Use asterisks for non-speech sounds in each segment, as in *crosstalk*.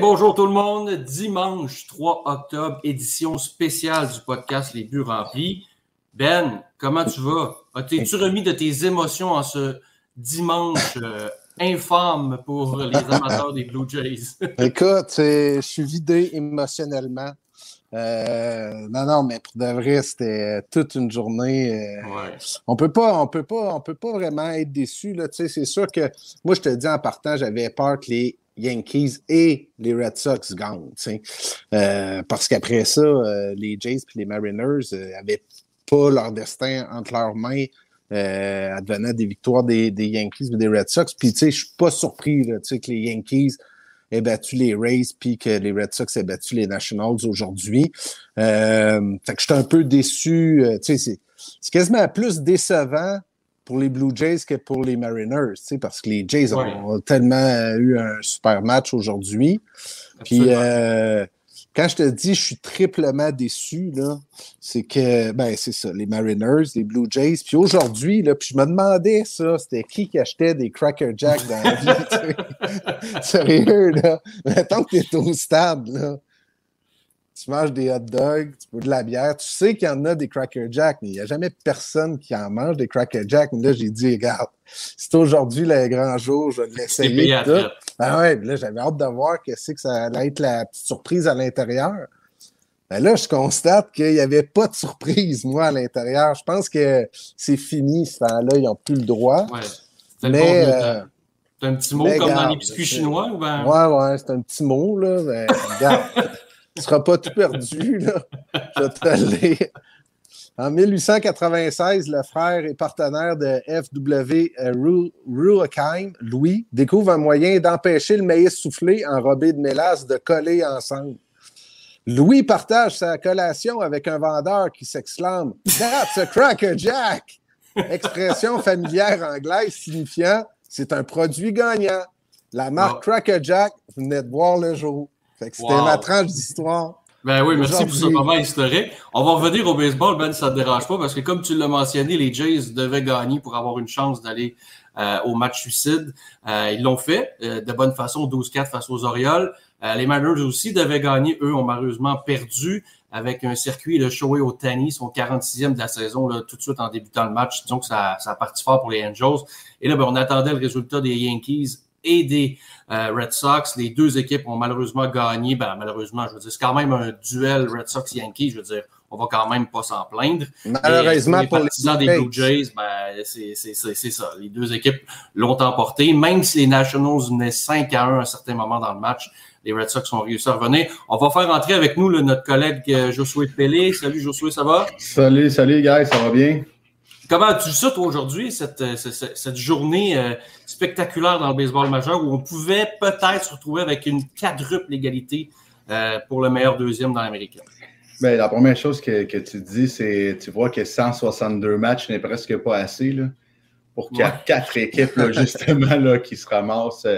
Bonjour tout le monde. Dimanche 3 octobre, édition spéciale du podcast Les Buts Remplis. Ben, comment tu vas? T'es-tu remis de tes émotions en ce dimanche euh, infâme pour les *laughs* amateurs des Blue Jays? *laughs* Écoute, je suis vidé émotionnellement. Euh, non, non, mais pour de vrai, c'était toute une journée. Euh, on peut pas, on peut pas, on peut pas vraiment être déçu. C'est sûr que moi, je te dis en partant, j'avais peur que les Yankees et les Red Sox gagnent. Euh, parce qu'après ça, euh, les Jays et les Mariners n'avaient euh, pas leur destin entre leurs mains euh, advenant des victoires des, Yankees et des Red Sox. Puis, tu sais, je suis pas surpris là, que les Yankees aient battu les Rays puis que les Red Sox aient battu les Nationals aujourd'hui. Euh, fait que je suis un peu déçu. sais, c'est quasiment plus décevant pour les Blue Jays que pour les Mariners, parce que les Jays ont tellement eu un super match aujourd'hui. Puis euh, quand je te dis je suis triplement déçu, c'est que ben c'est ça, les Mariners, les Blue Jays. Puis aujourd'hui, là, puis je me demandais ça, c'était qui qui achetait des Cracker Jack dans la vie? *laughs* Sérieux, là. Mettons que tu es au stade, là tu manges des hot dogs, tu bois de la bière. Tu sais qu'il y en a des Cracker Jack, mais il n'y a jamais personne qui en mange des Cracker Jack. Mais là, j'ai dit, regarde, c'est aujourd'hui le grand jour, je vais l'essayer. Ah ouais, là, j'avais hâte de voir que c'est que ça allait être la petite surprise à l'intérieur. Ben là, je constate qu'il n'y avait pas de surprise, moi, à l'intérieur. Je pense que c'est fini, ce temps-là, ils n'ont plus le droit. Ouais. Mais. Euh, un petit mot comme dans les biscuits chinois ou ben... Ouais, ouais, c'est un petit mot, là. Mais regarde. *laughs* Ne seras pas tout perdu, là. Je vais te En 1896, le frère et partenaire de F.W. Euh, Rueckheim, Louis, découvre un moyen d'empêcher le maïs soufflé enrobé de mélasse de coller ensemble. Louis partage sa collation avec un vendeur qui s'exclame That's a Cracker Jack! Expression familière anglaise signifiant c'est un produit gagnant. La marque Cracker Jack venait de voir le jour c'était ma tranche d'histoire. Ben oui, merci pour ce moment historique. On va revenir au baseball, Ben, ça ne te dérange pas, parce que comme tu l'as mentionné, les Jays devaient gagner pour avoir une chance d'aller euh, au match suicide. Euh, ils l'ont fait euh, de bonne façon, 12-4 face aux Orioles. les Mariners aussi devaient gagner. Eux ont malheureusement perdu avec un circuit de Shohei Otani, son 46e de la saison, là, tout de suite en débutant le match. Que ça, ça a parti fort pour les Angels. Et là, ben, on attendait le résultat des Yankees et des euh, Red Sox. Les deux équipes ont malheureusement gagné. Ben, malheureusement, je veux dire, c'est quand même un duel Red Sox-Yankees. Je veux dire, on va quand même pas s'en plaindre. Malheureusement, pour les partisans des Blue Jays, ben, c'est ça. Les deux équipes l'ont emporté. Même si les Nationals venaient 5 à 1 à un certain moment dans le match, les Red Sox ont réussi à revenir. On va faire entrer avec nous notre collègue euh, Josué Pelé. Salut Josué, ça va? Salut, salut, guys, ça va bien? Comment tu ça, toi, aujourd'hui, cette, euh, cette, journée euh, spectaculaire dans le baseball majeur où on pouvait peut-être se retrouver avec une quadruple égalité euh, pour le meilleur deuxième dans l'américain? Bien, la première chose que, que tu dis, c'est tu vois que 162 matchs n'est presque pas assez là, pour qu'il y ait quatre équipes, justement, là, qui se ramassent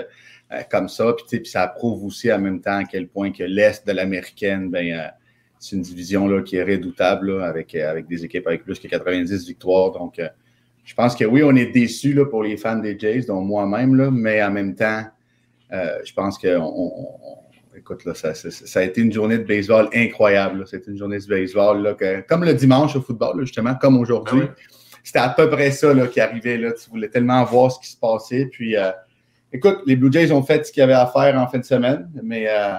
comme ça. Puis, puis ça prouve aussi en même temps à quel point que l'Est de l'américaine, ben, c'est une division là, qui est redoutable avec, euh, avec des équipes avec plus que 90 victoires. Donc, euh, je pense que oui, on est déçus pour les fans des Jays, dont moi-même, mais en même temps, euh, je pense que écoute, là, ça, ça, a été une journée de baseball incroyable. C'était une journée de baseball là, comme le dimanche au football, justement, comme aujourd'hui. Ah C'était à peu près ça là, qui arrivait. Là. Tu voulais tellement voir ce qui se passait. Puis, écoute, les Blue Jays ont fait ce qu'il y avait à faire en fin de semaine, mais euh,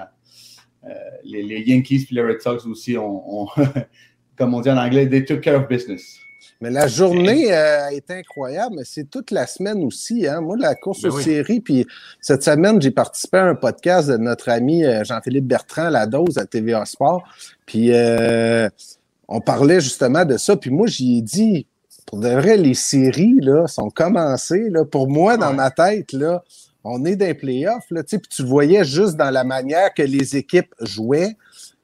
les, Yankees et les Red Sox aussi ont, *laughs* comme on dit en anglais, they took care of business. Mais la journée euh, a été incroyable, mais c'est toute la semaine aussi. Hein. Moi, la course ben aux séries, puis cette semaine, j'ai participé à un podcast de notre ami euh, Jean-Philippe Bertrand, La Dose, à TVA Sport. Puis on parlait justement de ça. Puis moi, j'y ai dit, pour de vrai, les séries là, sont commencées. Là, pour moi, dans ma tête, là, on est dans playoffs, là, puis tu voyais juste dans la manière que les équipes jouaient.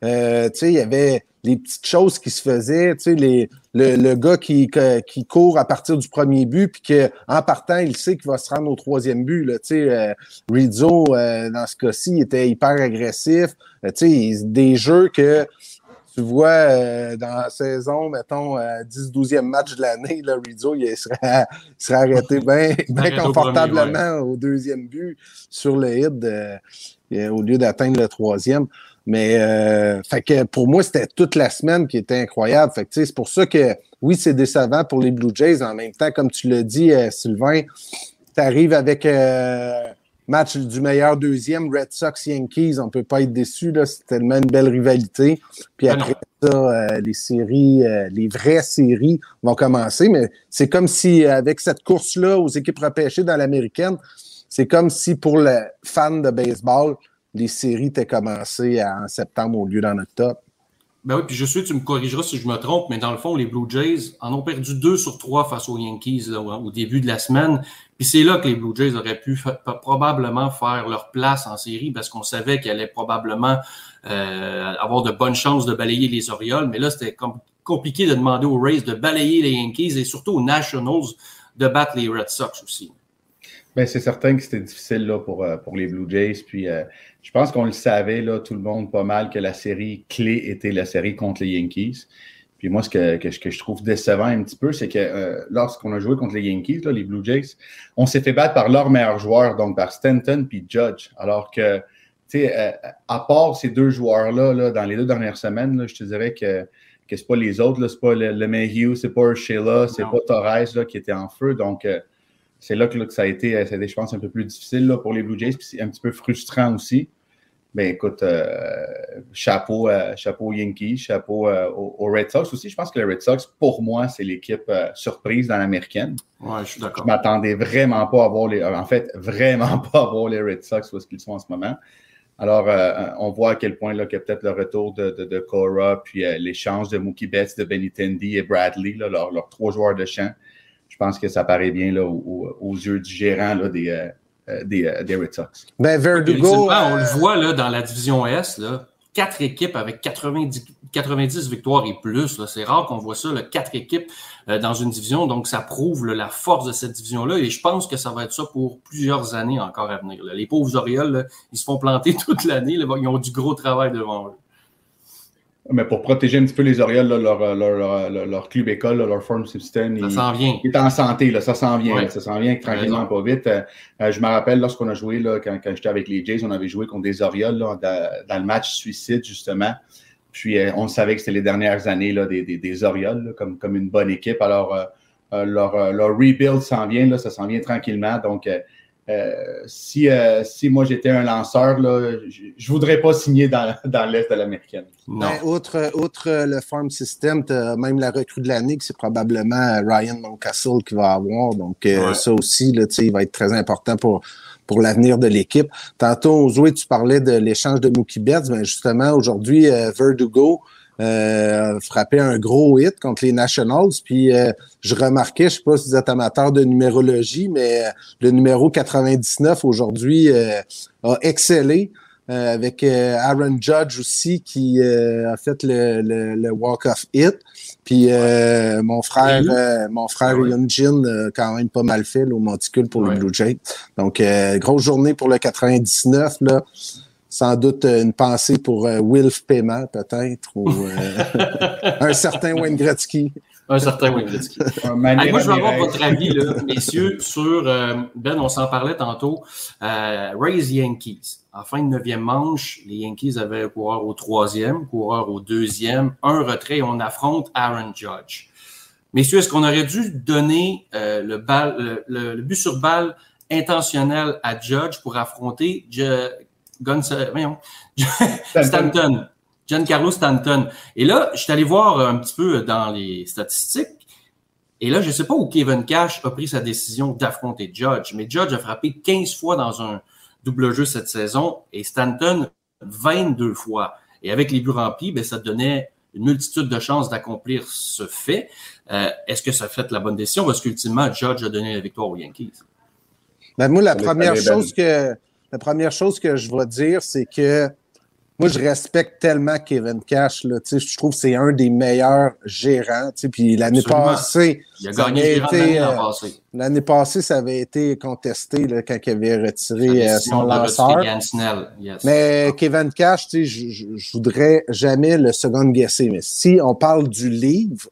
Euh, il y avait les petites choses qui se faisaient, les, le, le gars qui, qui court à partir du premier but, puis qu'en partant, il sait qu'il va se rendre au troisième but. Là, euh, Rizzo, euh, dans ce cas-ci, était hyper agressif. Euh, des jeux que tu vois, euh, dans la saison, mettons, 10-12e match de l'année, Rizzo, il serait, *laughs* arrêté bien confortablement au deuxième but sur le hit de, au lieu d'atteindre le troisième. Mais euh, fait que pour moi, c'était toute la semaine qui était incroyable. Fait que c'est pour ça que oui, c'est décevant pour les Blue Jays. En même temps, comme tu l'as dit, euh, Sylvain, tu arrives avec euh, match du meilleur deuxième, Red Sox Yankees. On peut pas être déçu. C'est tellement une belle rivalité. Puis ah après ça, les séries, les vraies séries vont commencer. Mais c'est comme si avec cette course-là aux équipes repêchées dans l'américaine, c'est comme si pour le fan de baseball, les séries étaient commencées en septembre au lieu d'en octobre? Ben oui, puis je suis, tu me corrigeras si je me trompe, mais dans le fond, les Blue Jays en ont perdu deux sur trois face aux Yankees au début de la semaine. Puis c'est là que les Blue Jays auraient pu probablement faire leur place en série parce qu'on savait qu'elle allait probablement euh, avoir de bonnes chances de balayer les Orioles. Mais là, c'était compliqué de demander aux Rays de balayer les Yankees et surtout aux Nationals de battre les Red Sox aussi. Ben, c'est certain que c'était difficile là, pour, euh, pour les Blue Jays. Puis euh, je pense qu'on le savait, là, tout le monde, pas mal, que la série clé était la série contre les Yankees. Puis moi, ce que, que, je trouve décevant un petit peu, c'est que euh, lorsqu'on a joué contre les Yankees, là, les Blue Jays, on s'est fait battre par leurs meilleurs joueurs, donc par Stanton puis Judge. Alors que, tu sais, à part ces deux joueurs-là, là, dans les deux dernières semaines, là, je te dirais que que c'est pas les autres, c'est pas le, le Mayhew, c'est pas Sheila, c'est pas Torres là, qui était en feu. Donc, c'est là que, ça, a été, ça a été, je pense, un peu plus difficile là, pour les Blue Jays, puis c'est un petit peu frustrant aussi. Mais écoute, euh, chapeau, euh, chapeau Yankees, chapeau euh, aux, Red Sox aussi. Je pense que les Red Sox, pour moi, c'est l'équipe surprise dans l'américaine. Ouais, je suis d'accord. Je m'attendais vraiment pas à voir les. En fait, vraiment *laughs* pas à voir les Red Sox où ce qu'ils sont en ce moment. Alors, on voit à quel point là, que peut-être le retour de, de, Cora, puis l'échange de Mookie Betts, de Benny Tendi et Bradley, là, leurs trois joueurs de champ je pense que ça paraît bien là, aux, yeux du gérant là, des, euh, euh, des, euh, des, Red Sox. Ben, Verdugo. on le voit là, dans la division S, là, quatre équipes avec 90, 90 victoires et plus. C'est rare qu'on voit ça, là, quatre équipes dans une division. Donc, ça prouve la force de cette division-là. Et je pense que ça va être ça pour plusieurs années encore à venir. Les pauvres Orioles, ils se font planter *laughs* toute l'année. Ils ont du gros travail devant eux. Mais pour protéger un petit peu les Orioles, leur, leur, leur, club école, leur farm system, ça s'en vient. il, est en santé, là, ça s'en vient. ça s'en vient tranquillement, pas vite. Euh, euh, je me rappelle lorsqu'on a joué, là, quand, quand j'étais avec les Jays, on avait joué contre des Orioles là, dans, le match suicide, justement. Puis euh, on savait que c'était les dernières années là, des, des, des Orioles, comme, comme une bonne équipe. Alors, leur, leur rebuild s'en vient, là, ça s'en vient tranquillement. Donc, euh, si, euh, si moi j'étais un lanceur, là, je ne voudrais pas signer dans, dans l'Est de l'américaine. Ben, outre, outre, le farm system, tu as même la recrue de l'année, que c'est probablement Ryan Moncastle qui va avoir. Donc, euh, ça aussi, là, il va être très important pour, pour l'avenir de l'équipe. Tantôt, Zoé, tu parlais de l'échange de Mookie Betts. Ben, justement, aujourd'hui, Verdugo euh, frappé un gros hit contre les Nationals. Puis euh, je remarquais, je sais pas si vous êtes amateur de numérologie, mais euh, le numéro 99 aujourd'hui euh, a excellé. avec Aaron Judge aussi qui a fait le, le, walk of hit. Puis mon frère, mon frère ah Jin a quand même pas mal fait au monticule pour le Blue Jay. Donc grosse journée pour le 99 là sans doute euh, une pensée pour euh, Wilf Paiement, peut-être, ou euh, *laughs* un certain Wayne Gretzky. Un certain Wayne Gretzky. *laughs* moi, je veux avoir votre avis, là, messieurs, sur, Ben, on s'en parlait tantôt, Rays Yankees. En fin de neuvième manche, les Yankees avaient un coureur au troisième, coureur au deuxième, un retrait et on affronte Aaron Judge. Messieurs, est-ce qu'on aurait dû donner le, le, but sur balle intentionnel à Judge pour affronter Guns, voyons, *laughs* Stanton. Giancarlo Stanton. Et là, je suis allé voir un petit peu dans les statistiques. Et là, je ne sais pas où Kevin Cash a pris sa décision d'affronter Judge, mais Judge a frappé 15 fois dans un double jeu cette saison et Stanton 22 fois. Et avec les buts remplis, ben, ça donnait une multitude de chances d'accomplir ce fait. Euh, est-ce que ça fait la bonne décision ou est-ce qu'ultimement Judge a donné la victoire aux Yankees? Ben, moi, la première chose que la première chose que je vais dire, c'est que moi, je respecte tellement Kevin Cash. Là, je trouve que c'est un des meilleurs gérants. Puis l'année passée, il a gagné été, euh, l'année passée, ça avait été contesté là, quand il avait retiré euh, son lanceur. Mais Kevin Cash, je, voudrais jamais le second guesser. Mais si on parle du livre,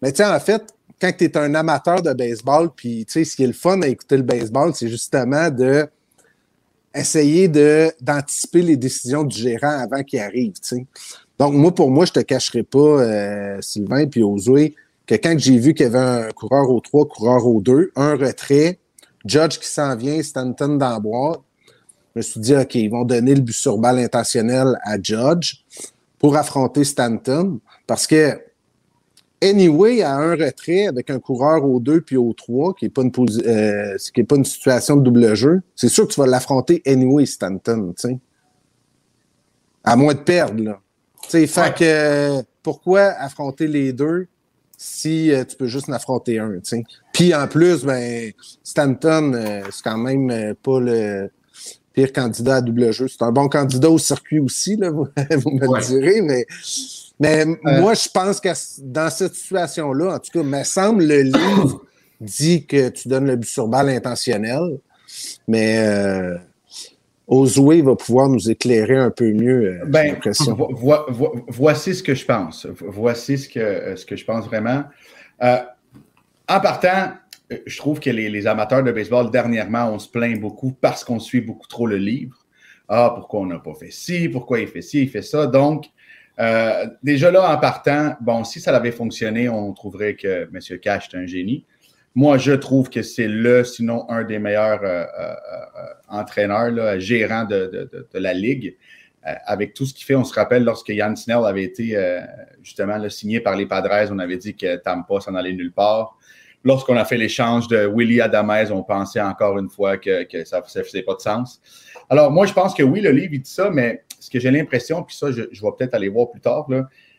mais en fait, quand tu es un amateur de baseball, puis ce qui est le fun à écouter le baseball, c'est justement de essayer d'anticiper les décisions du gérant avant qu'il arrive. Donc, moi, pour moi, je te cacherai pas, euh, Sylvain puis Ozoé, que quand j'ai vu qu'il y avait un coureur au 3, coureur au 2, un retrait, Judge qui s'en vient, Stanton dans la boîte, je me suis dit, OK, ils vont donner le but sur balle intentionnel à Judge pour affronter Stanton parce que Anyway, à un retrait avec un coureur au 2 puis au 3, qui n'est pas, une euh, pas une situation de double jeu, c'est sûr que tu vas l'affronter anyway, Stanton, tu sais. À moins de perdre, là. Tu sais, fait que pourquoi affronter les deux si euh, tu peux juste en affronter un, tu sais? Puis en plus, ben, Stanton, euh, c'est quand même pas le pire candidat à double jeu. C'est un bon candidat au circuit aussi, là, *laughs* vous, me le direz, mais mais euh, moi, je pense que dans cette situation-là, en tout cas, me semble le livre *coughs* dit que tu donnes le but sur balle intentionnel, mais euh, va pouvoir nous éclairer un peu mieux. Euh, ben, voici ce que je pense. Voici ce que, euh, ce que je pense vraiment. en partant, je trouve que les, amateurs de baseball, dernièrement, on se plaint beaucoup parce qu'on suit beaucoup trop le livre. Ah, pourquoi on n'a pas fait ci, pourquoi il fait ci, il fait ça? Donc, euh, déjà là, en partant, bon, si ça avait fonctionné, on trouverait que M. Cash est un génie. Moi, je trouve que c'est le, sinon un des meilleurs euh, euh, entraîneurs, là, gérants de, la Ligue. avec tout ce qu'il fait, on se rappelle lorsque Yann Snell avait été justement signé par les Padres, on avait dit que Tampa s'en allait nulle part. Lorsqu'on a fait l'échange de Willie Adamez, on pensait encore une fois que, ça ne faisait pas de sens. Alors, moi, je pense que oui, le livre, il dit ça, mais ce que j'ai l'impression, puis ça, je, vais peut-être aller voir plus tard,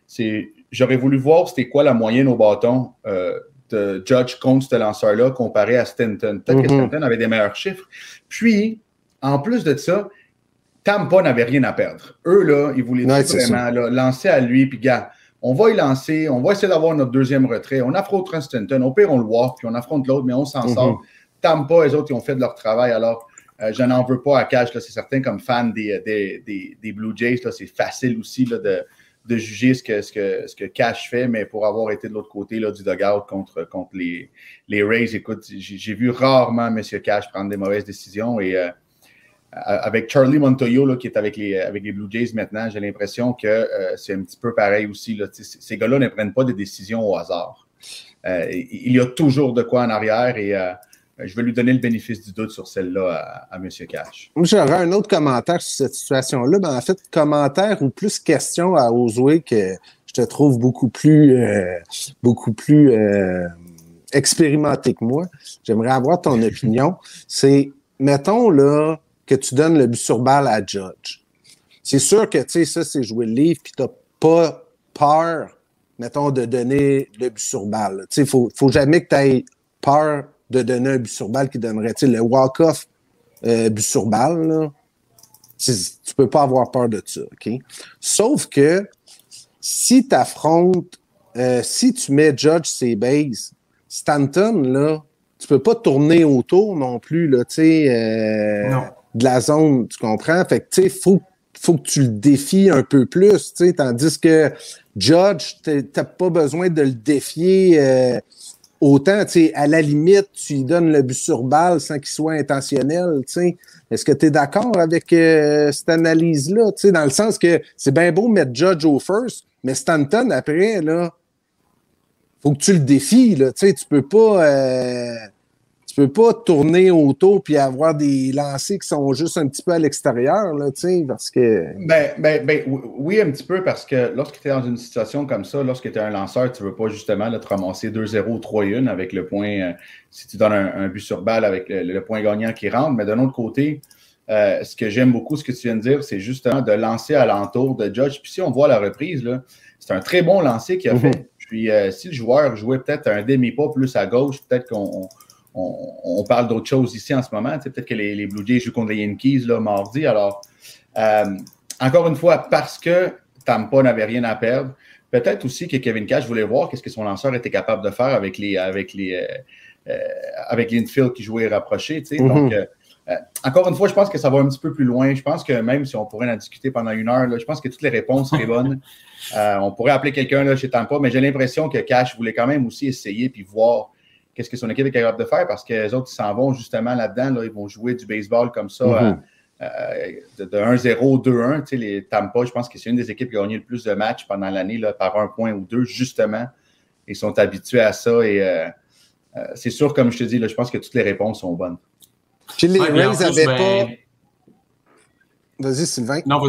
c'est j'aurais voulu voir c'était quoi la moyenne au bâton euh, de Judge contre ce lanceur-là comparé à Stanton. Peut-être que mm-hmm. Stanton avait des meilleurs chiffres. Puis, en plus de ça, Tampa n'avait rien à perdre. Eux, là, ils voulaient vraiment lancer à lui, puis gars, on va y lancer, on va essayer d'avoir notre deuxième retrait. On affronte Stanton. Au pire, on le voit, puis on affronte l'autre, mais on s'en sort. Mm-hmm. Tampa, les autres, ils ont fait de leur travail. Alors, euh, je n'en veux pas à Cash, c'est certain, comme fan des, des, Blue Jays, c'est facile aussi de, juger ce que, ce, que, ce que Cash fait, mais pour avoir été de l'autre côté là, du dugout contre, contre les, les Rays, écoute, j'ai vu rarement M. Cash prendre des mauvaises décisions et euh, avec Charlie Montoyo qui est avec les, avec les Blue Jays maintenant, j'ai l'impression que euh, c'est un petit peu pareil aussi. Ces gars-là ne prennent pas des décisions au hasard. il y a toujours de quoi en arrière et euh, je vais lui donner le bénéfice du doute sur celle-là à, M. Cash. J'aurais un autre commentaire sur cette situation-là. Ben, en fait, commentaire ou plus question à Ozoué que je te trouve beaucoup plus, euh, beaucoup plus euh, expérimenté que moi. J'aimerais avoir ton opinion. C'est, mettons là, que tu donnes le but sur balle à Judge. C'est sûr que, tu sais, ça, c'est jouer le livre, puis t'as pas peur, mettons, de donner le but sur balle. Tu sais, faut, faut jamais que tu aies peur de donner un but sur balle qui donnerait le walk-off euh, but sur balle. Tu, ne peux pas avoir peur de ça. OK? Sauf que si tu affrontes, euh, si tu mets Judge ses bases, Stanton, là, tu peux pas tourner autour non plus, là, tu sais, euh, de la zone, tu comprends? Fait que, tu sais, faut, faut que tu le défies un peu plus, tu sais, tandis que Judge, t'as pas besoin de le défier autant, tu sais, à la limite, tu lui donnes le but sur balle sans qu'il soit intentionnel, tu sais. Est-ce que tu es d'accord avec euh, cette analyse-là, tu sais, dans le sens que c'est bien beau mettre Judge au first, mais Stanton, après, là, faut que tu le défies, là, tu sais, tu peux pas... Euh, tu peux pas tourner autour puis avoir des lancers qui sont juste un petit peu à l'extérieur, là, tu sais, parce que... Ben, ben, ben, oui, un petit peu, parce que lorsque tu es dans une situation comme ça, lorsque tu es un lanceur, tu veux pas justement te ramasser 2-0 3-1 avec le point, euh, si tu donnes un, but sur balle avec le, point gagnant qui rentre, mais d'un autre côté, euh, ce que j'aime beaucoup, ce que tu viens de dire, c'est justement de lancer à l'entour de Judge. Puis si on voit la reprise, là, c'est un très bon lancer qu'il a mhm. fait. Puis euh, si le joueur jouait peut-être un demi-pas plus à gauche, peut-être qu'on on, parle d'autre chose ici en ce moment. Peut-être que les, Blue Jays jouent contre les Yankees là, mardi. Alors, euh, encore une fois, parce que Tampa n'avait rien à perdre, peut-être aussi que Kevin Cash voulait voir qu'est-ce que son lanceur était capable de faire avec les avec les euh, euh, avec l'infield qui jouait rapproché. Mm-hmm. Donc, encore une fois, je pense que ça va un petit peu plus loin. Je pense que même si on pourrait en discuter pendant une heure, je pense que toutes les réponses seraient bonnes. *laughs* on pourrait appeler quelqu'un chez Tampa, mais j'ai l'impression que Cash voulait quand même aussi essayer puis voir qu'est-ce que son équipe est capable de faire parce que les autres, ils s'en vont justement là-dedans. Là, ils vont jouer du baseball comme ça, mm-hmm. de, 1-0, 2-1. Les Tampa, je pense que c'est une des équipes qui a gagné le plus de matchs pendant l'année par un point ou deux, justement. Ils sont habitués à ça et c'est sûr, comme je te dis, là, je pense que toutes les réponses sont bonnes. Puis les Rays n'avaient ben, pas. Vas-y, Sylvain. Non,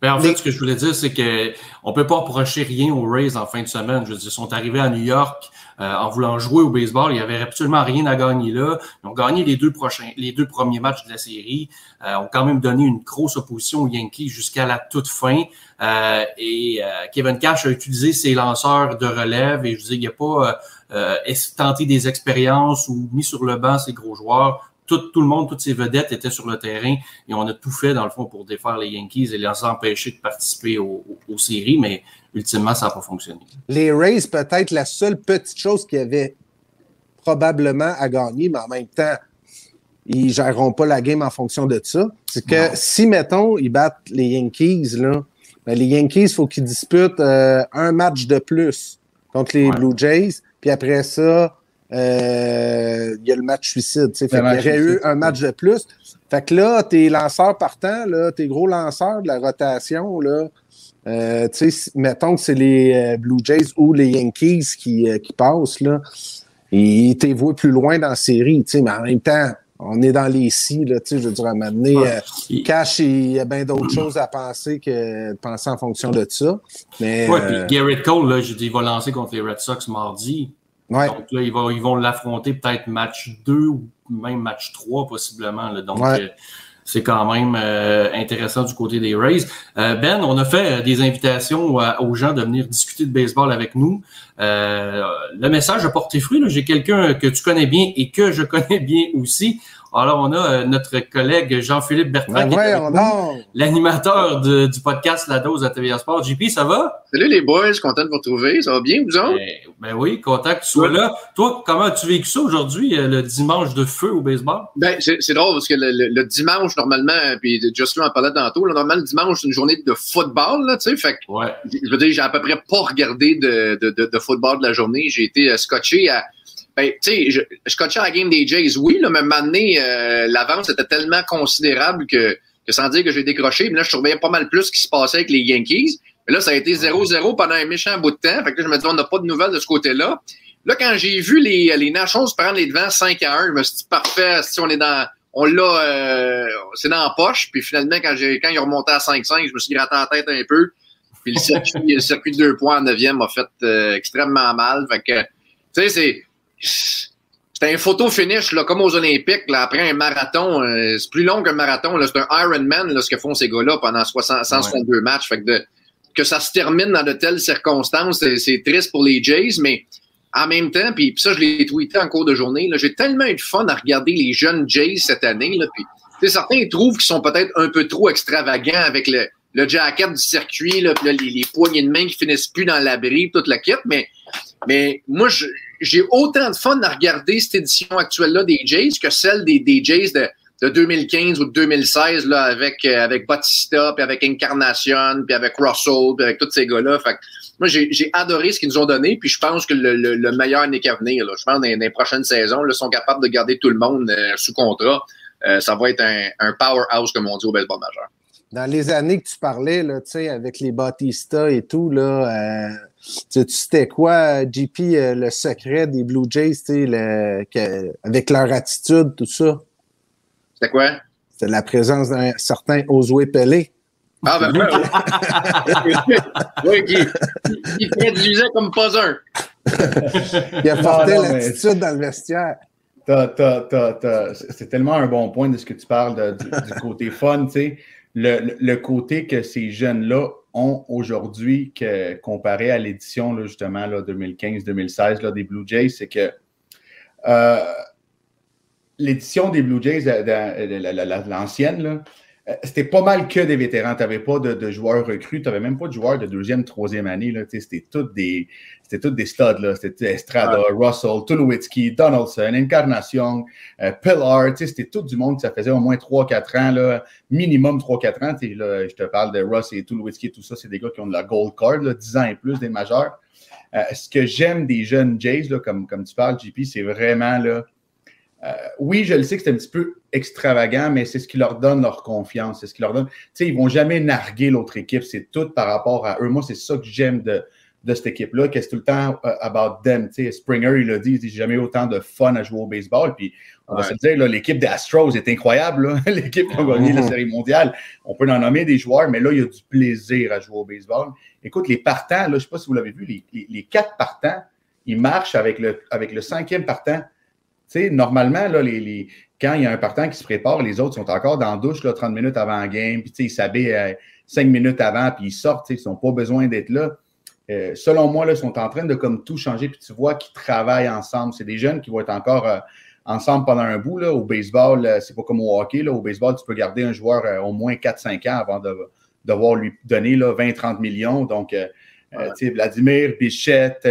ben, en fait, ce que je voulais dire, c'est qu'on ne peut pas approcher rien aux Rays en fin de semaine. Je veux dire, ils sont arrivés à New York euh, en voulant jouer au baseball. Il n'y avait absolument rien à gagner là. Ils ont gagné les deux prochains, les deux premiers matchs de la série. Euh, ont quand même donné une grosse opposition aux Yankees jusqu'à la toute fin. Euh, et euh, Kevin Cash a utilisé ses lanceurs de relève. Et je veux dire, il n'a pas tenté des expériences ou mis sur le banc ses gros joueurs tout, tout, le monde, toutes ces vedettes étaient sur le terrain et on a tout fait, dans le fond, pour défaire les Yankees et les empêcher de participer aux, séries, mais ultimement, ça n'a pas fonctionné. Les Rays, peut-être la seule petite chose qui avait probablement à gagner, mais en même temps, ils ne géreront pas la game en fonction de ça. C'est que si, mettons, ils battent les Yankees, là, ben, les Yankees, il faut qu'ils disputent euh, un match de plus contre les Blue Jays. Puis après ça, euh, il y a le match suicide. il y aurait eu un match de plus. Fait que là, tes lanceurs partants, là, tes gros lanceurs de la rotation, là, euh, mettons que c'est les euh, Blue Jays ou les Yankees qui, qui passent, là, ils t'évoient plus loin dans la série, mais en même temps, on est dans les si, là, je veux dire, à donné, Cash, il y a bien d'autres choses à penser que de penser en fonction de ça. Mais, ouais, puis Garrett Cole, là, je dis, il va lancer contre les Red Sox mardi. Donc là, ils vont, ils vont l'affronter peut-être match 2 ou même match 3 possiblement. Là. Donc, euh, c'est quand même euh, intéressant du côté des Rays. Euh, ben, on a fait des invitations aux gens de venir discuter de baseball avec nous. le message a porté fruit. J'ai quelqu'un que tu connais bien et que je *laughs* connais bien aussi. Alors, on a euh, notre collègue Jean-Philippe Bertrand, ben l'animateur du podcast La Dose à TVA Sport. JP, ça va? Salut les boys, content de vous retrouver. Ça va bien, vous autres? Ben, ben oui, content que tu sois là. Toi, comment as-tu vécu ça aujourd'hui, euh, le dimanche de feu au baseball? Ben, c'est drôle parce que le, dimanche, normalement, puis Justin en parlait tantôt, normalement, le dimanche, c'est une journée de football, là, tu sais. Fait ouais. je veux dire, j'ai à peu près pas regardé de, de, de football de la journée. J'ai été euh, scotché à ben, tu sais, je, je coachais à la game des Jays, oui, là, mais maintenant, euh, l'avance était tellement considérable que, que sans dire que j'ai décroché, mais là, je surveillais pas mal plus ce qui se passait avec les Yankees. Mais là, ça a été 0-0 pendant un méchant bout de temps. Fait que là, je me dis, on n'a pas de nouvelles de ce côté-là. Là, quand j'ai vu les, les Nations prendre les devants 5 à 1, je me suis dit, parfait, si on est dans, on l'a, euh, c'est dans la poche. Puis finalement, quand j'ai, quand il remonté à 5-5, je me suis gratté la tête un peu. Puis le circuit, le circuit de deux points en neuvième m'a fait euh, extrêmement mal. Fait que, tu sais, c'est, c'était un photo finish, là, comme aux Olympiques, là, après un marathon. Euh, c'est plus long qu'un marathon. C'est un Ironman, là, ce que font ces gars-là pendant 60, 162 matchs. Fait que, de, que ça se termine dans de telles circonstances, c'est triste pour les Jays, mais en même temps, puis ça, je l'ai tweeté en cours de journée, j'ai tellement eu de fun à regarder les jeunes Jays cette année. Là, puis, certains trouvent qu'ils sont peut-être un peu trop extravagants avec le, le jacket du circuit, là, les, poignées de main qui finissent plus dans l'abri, toute la quête, mais, mais moi, je, j'ai autant de fun à regarder cette édition actuelle-là des Jays que celle des, Jays de, de 2015 ou de 2016 là, avec, euh, avec Batista, puis avec Incarnation, puis avec Russell, puis avec tous ces gars-là. Moi, j'ai, adoré ce qu'ils nous ont donné, puis je pense que le, le, meilleur n'est qu'à venir. Je pense que dans, les prochaines saisons, là, sont capables de garder tout le monde euh, sous contrat. Euh, ça va être un, un powerhouse, comme on dit au baseball majeur. Dans les années que tu parlais, là, avec les Batista et tout, là, tu sais quoi, JP, euh, le secret des Blue Jays, le, avec leur attitude, tout ça? C'était quoi? C'était la présence d'un certain Oswey Pelé. Ah, ben oui. *laughs* oui, qui, qui produisait comme pas un. Il a porté l'attitude dans le vestiaire. C'est tellement un bon point de ce que tu parles du, côté fun, tu sais. Le, le, côté que ces jeunes-là ont aujourd'hui que comparé à l'édition justement 2015-2016 des Blue Jays, c'est que euh, l'édition des Blue Jays, l'ancienne, euh, c'était pas mal que des vétérans. Tu n'avais pas de, joueurs recrues, tu n'avais même pas de joueurs de deuxième, troisième année. C'était tous des, c'était des studs. C'était Estrada, Russell, Tulowitzki, Donaldson, Incarnation, euh, Pillar. C'était tout du monde. Ça faisait au moins 3-4 ans, là, minimum 3-4 ans. Là, je te parle de Russ et Tulowitzki, tout ça. C'est des gars qui ont de la gold card, là, 10 ans et plus des majeurs. Euh, ce que j'aime des jeunes Jays, là, comme, comme tu parles, JP, c'est vraiment là, euh, oui, je le sais que c'est un petit peu extravagant, mais c'est ce qui leur donne leur confiance. C'est ce qui leur donne. Tu sais, ils vont jamais narguer l'autre équipe. C'est tout par rapport à eux. Moi, c'est ça que j'aime de, de cette équipe-là, qu'est-ce tout le temps uh, about them. Tu sais, Springer, il a dit, j'ai jamais eu autant de fun à jouer au baseball. Puis, on va se dire, l'équipe des Astros est incroyable. *laughs* l'équipe qui a gagné la. Série mondiale. On peut en nommer des joueurs, mais là, il y a du plaisir à jouer au baseball. Écoute, les partants, là, je ne sais pas si vous l'avez vu, les, les, quatre partants, ils marchent avec le, avec le cinquième partant. Sais, normalement, là, les, quand il y a un partant qui se prépare, les autres sont encore dans la douche là, 30 minutes avant le game, puis ils s'habillent euh, 5 minutes avant, puis ils sortent, ils n'ont pas besoin d'être là. Euh, selon moi, là, ils sont en train de comme tout changer, puis tu vois qu'ils travaillent ensemble. C'est des jeunes qui vont être encore euh, ensemble pendant un bout. Là. Au baseball, euh, c'est pas comme au hockey. Là. Au baseball, tu peux garder un joueur au moins 4-5 ans avant de devoir lui donner 20-30 millions. Donc, Vladimir, Bichette,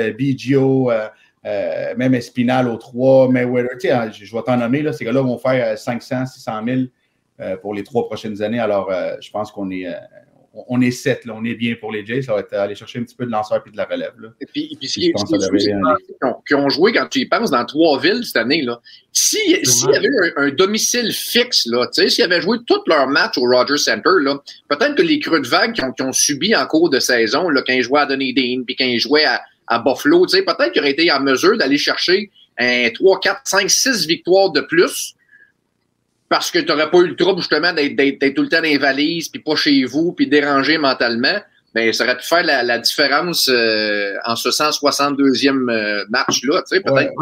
Bigio, même Espinal au 3, Mayweather, je, je vais t'en nommer, là, ces gars-là vont faire 500, 600 000 pour les trois prochaines années. Alors, je pense qu'on est, on est set, là, on est bien pour les Jays. Ça va être aller chercher un petit peu de lanceur et de la relève. Là. Et puis, puis qui ont, joué, quand tu y penses, dans trois villes cette année, là. S'il y avait eu un, domicile fixe, là, s'ils avaient joué tous leurs matchs au Rogers Center, là, peut-être que les creux de vague qui ont, subi en cours de saison, là, quand ils jouaient à Dunedin, puis quand ils jouaient à, à Buffalo, peut-être qu'ils auraient été en mesure d'aller chercher un 3, 4, 5, 6 victoires de plus parce que tu n'aurais pas eu le trouble justement d'être tout le temps dans les valises, puis pas chez vous, puis dérangé mentalement, ben ça aurait pu faire la, différence euh, en ce 162e euh, match-là. Tu sais, peut-être.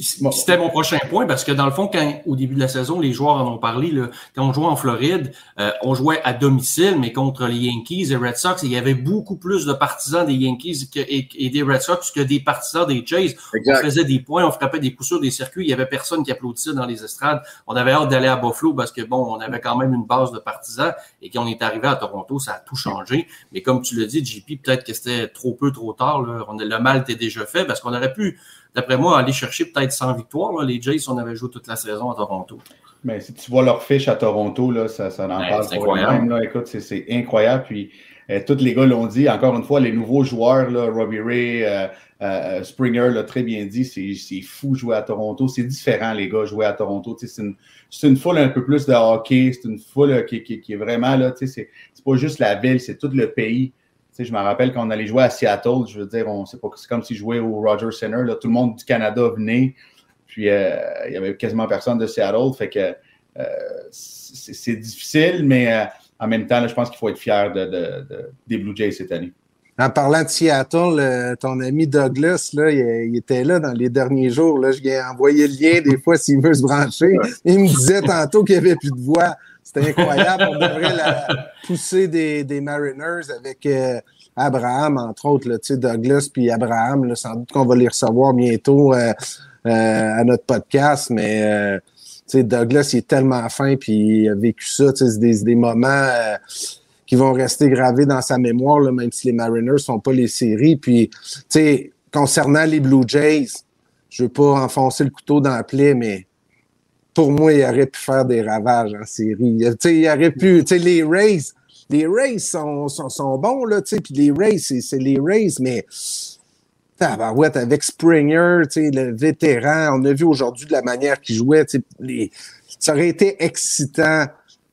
C'était mon prochain point parce que dans le fond, quand au début de la saison, les joueurs en ont parlé, là, quand on jouait en Floride, euh, on jouait à domicile, mais contre les Yankees et Red Sox, il y avait beaucoup plus de partisans des Yankees et, des Red Sox que des partisans des Jays. On faisait des points, on frappait des coups sur des circuits, il y avait personne qui applaudissait dans les estrades. On avait hâte d'aller à Buffalo parce que bon, on avait quand même une base de partisans et quand on est arrivé à Toronto, ça a tout changé. Mais comme tu le dis, JP, peut-être que c'était trop peu, trop tard. Là. le mal était déjà fait parce qu'on aurait pu d'après moi, aller chercher peut-être 100 victoires. Les Jays, on avait joué toute la saison à Toronto. Mais si tu vois leur fiche à Toronto, là, ça, ça en parle pour. Là. Écoute, c'est incroyable. Puis euh, tous les gars l'ont dit. Encore une fois, les nouveaux joueurs, là, Robbie Ray, euh, euh, Springer l'a très bien dit, c'est fou jouer à Toronto. C'est différent, les gars, jouer à Toronto. C'est une, une, foule un peu plus de hockey. C'est une foule qui, qui, qui, est vraiment là. C'est pas juste la ville, c'est tout le pays je me rappelle quand on allait jouer à Seattle, je veux dire, c'est comme si jouait au Rogers Center. Là, tout le monde du Canada venait. Puis euh, il y avait quasiment personne de Seattle. Fait que euh, c'est difficile, mais euh, en même temps, je pense qu'il faut être fier de, des Blue Jays cette année. En parlant de Seattle, ton ami Douglas, là, il, était là dans les derniers jours. Là, je lui ai envoyé le lien des fois s'il veut se brancher. Il me disait tantôt qu'il n'y avait plus de voix. C'était incroyable. On devrait la pousser des, Mariners avec euh, Abraham, entre autres, Douglas puis Abraham. Sans doute qu'on va les recevoir bientôt euh, euh, à notre podcast, mais Douglas, il est tellement fin, puis il a vécu ça. C'est des, moments qui vont rester gravés dans sa mémoire, là, même si les Mariners sont pas les séries. Puis, concernant les Blue Jays, je veux pas enfoncer le couteau dans la plaie, mais pour moi, il aurait pu faire des ravages en série. il aurait pu, les Rays, les Rays sont, sont, sont bons, là, puis les Rays, c'est les Rays, mais tabarouette, avec Springer, le vétéran, on a vu aujourd'hui de la manière qu'il jouait, les, ça aurait été excitant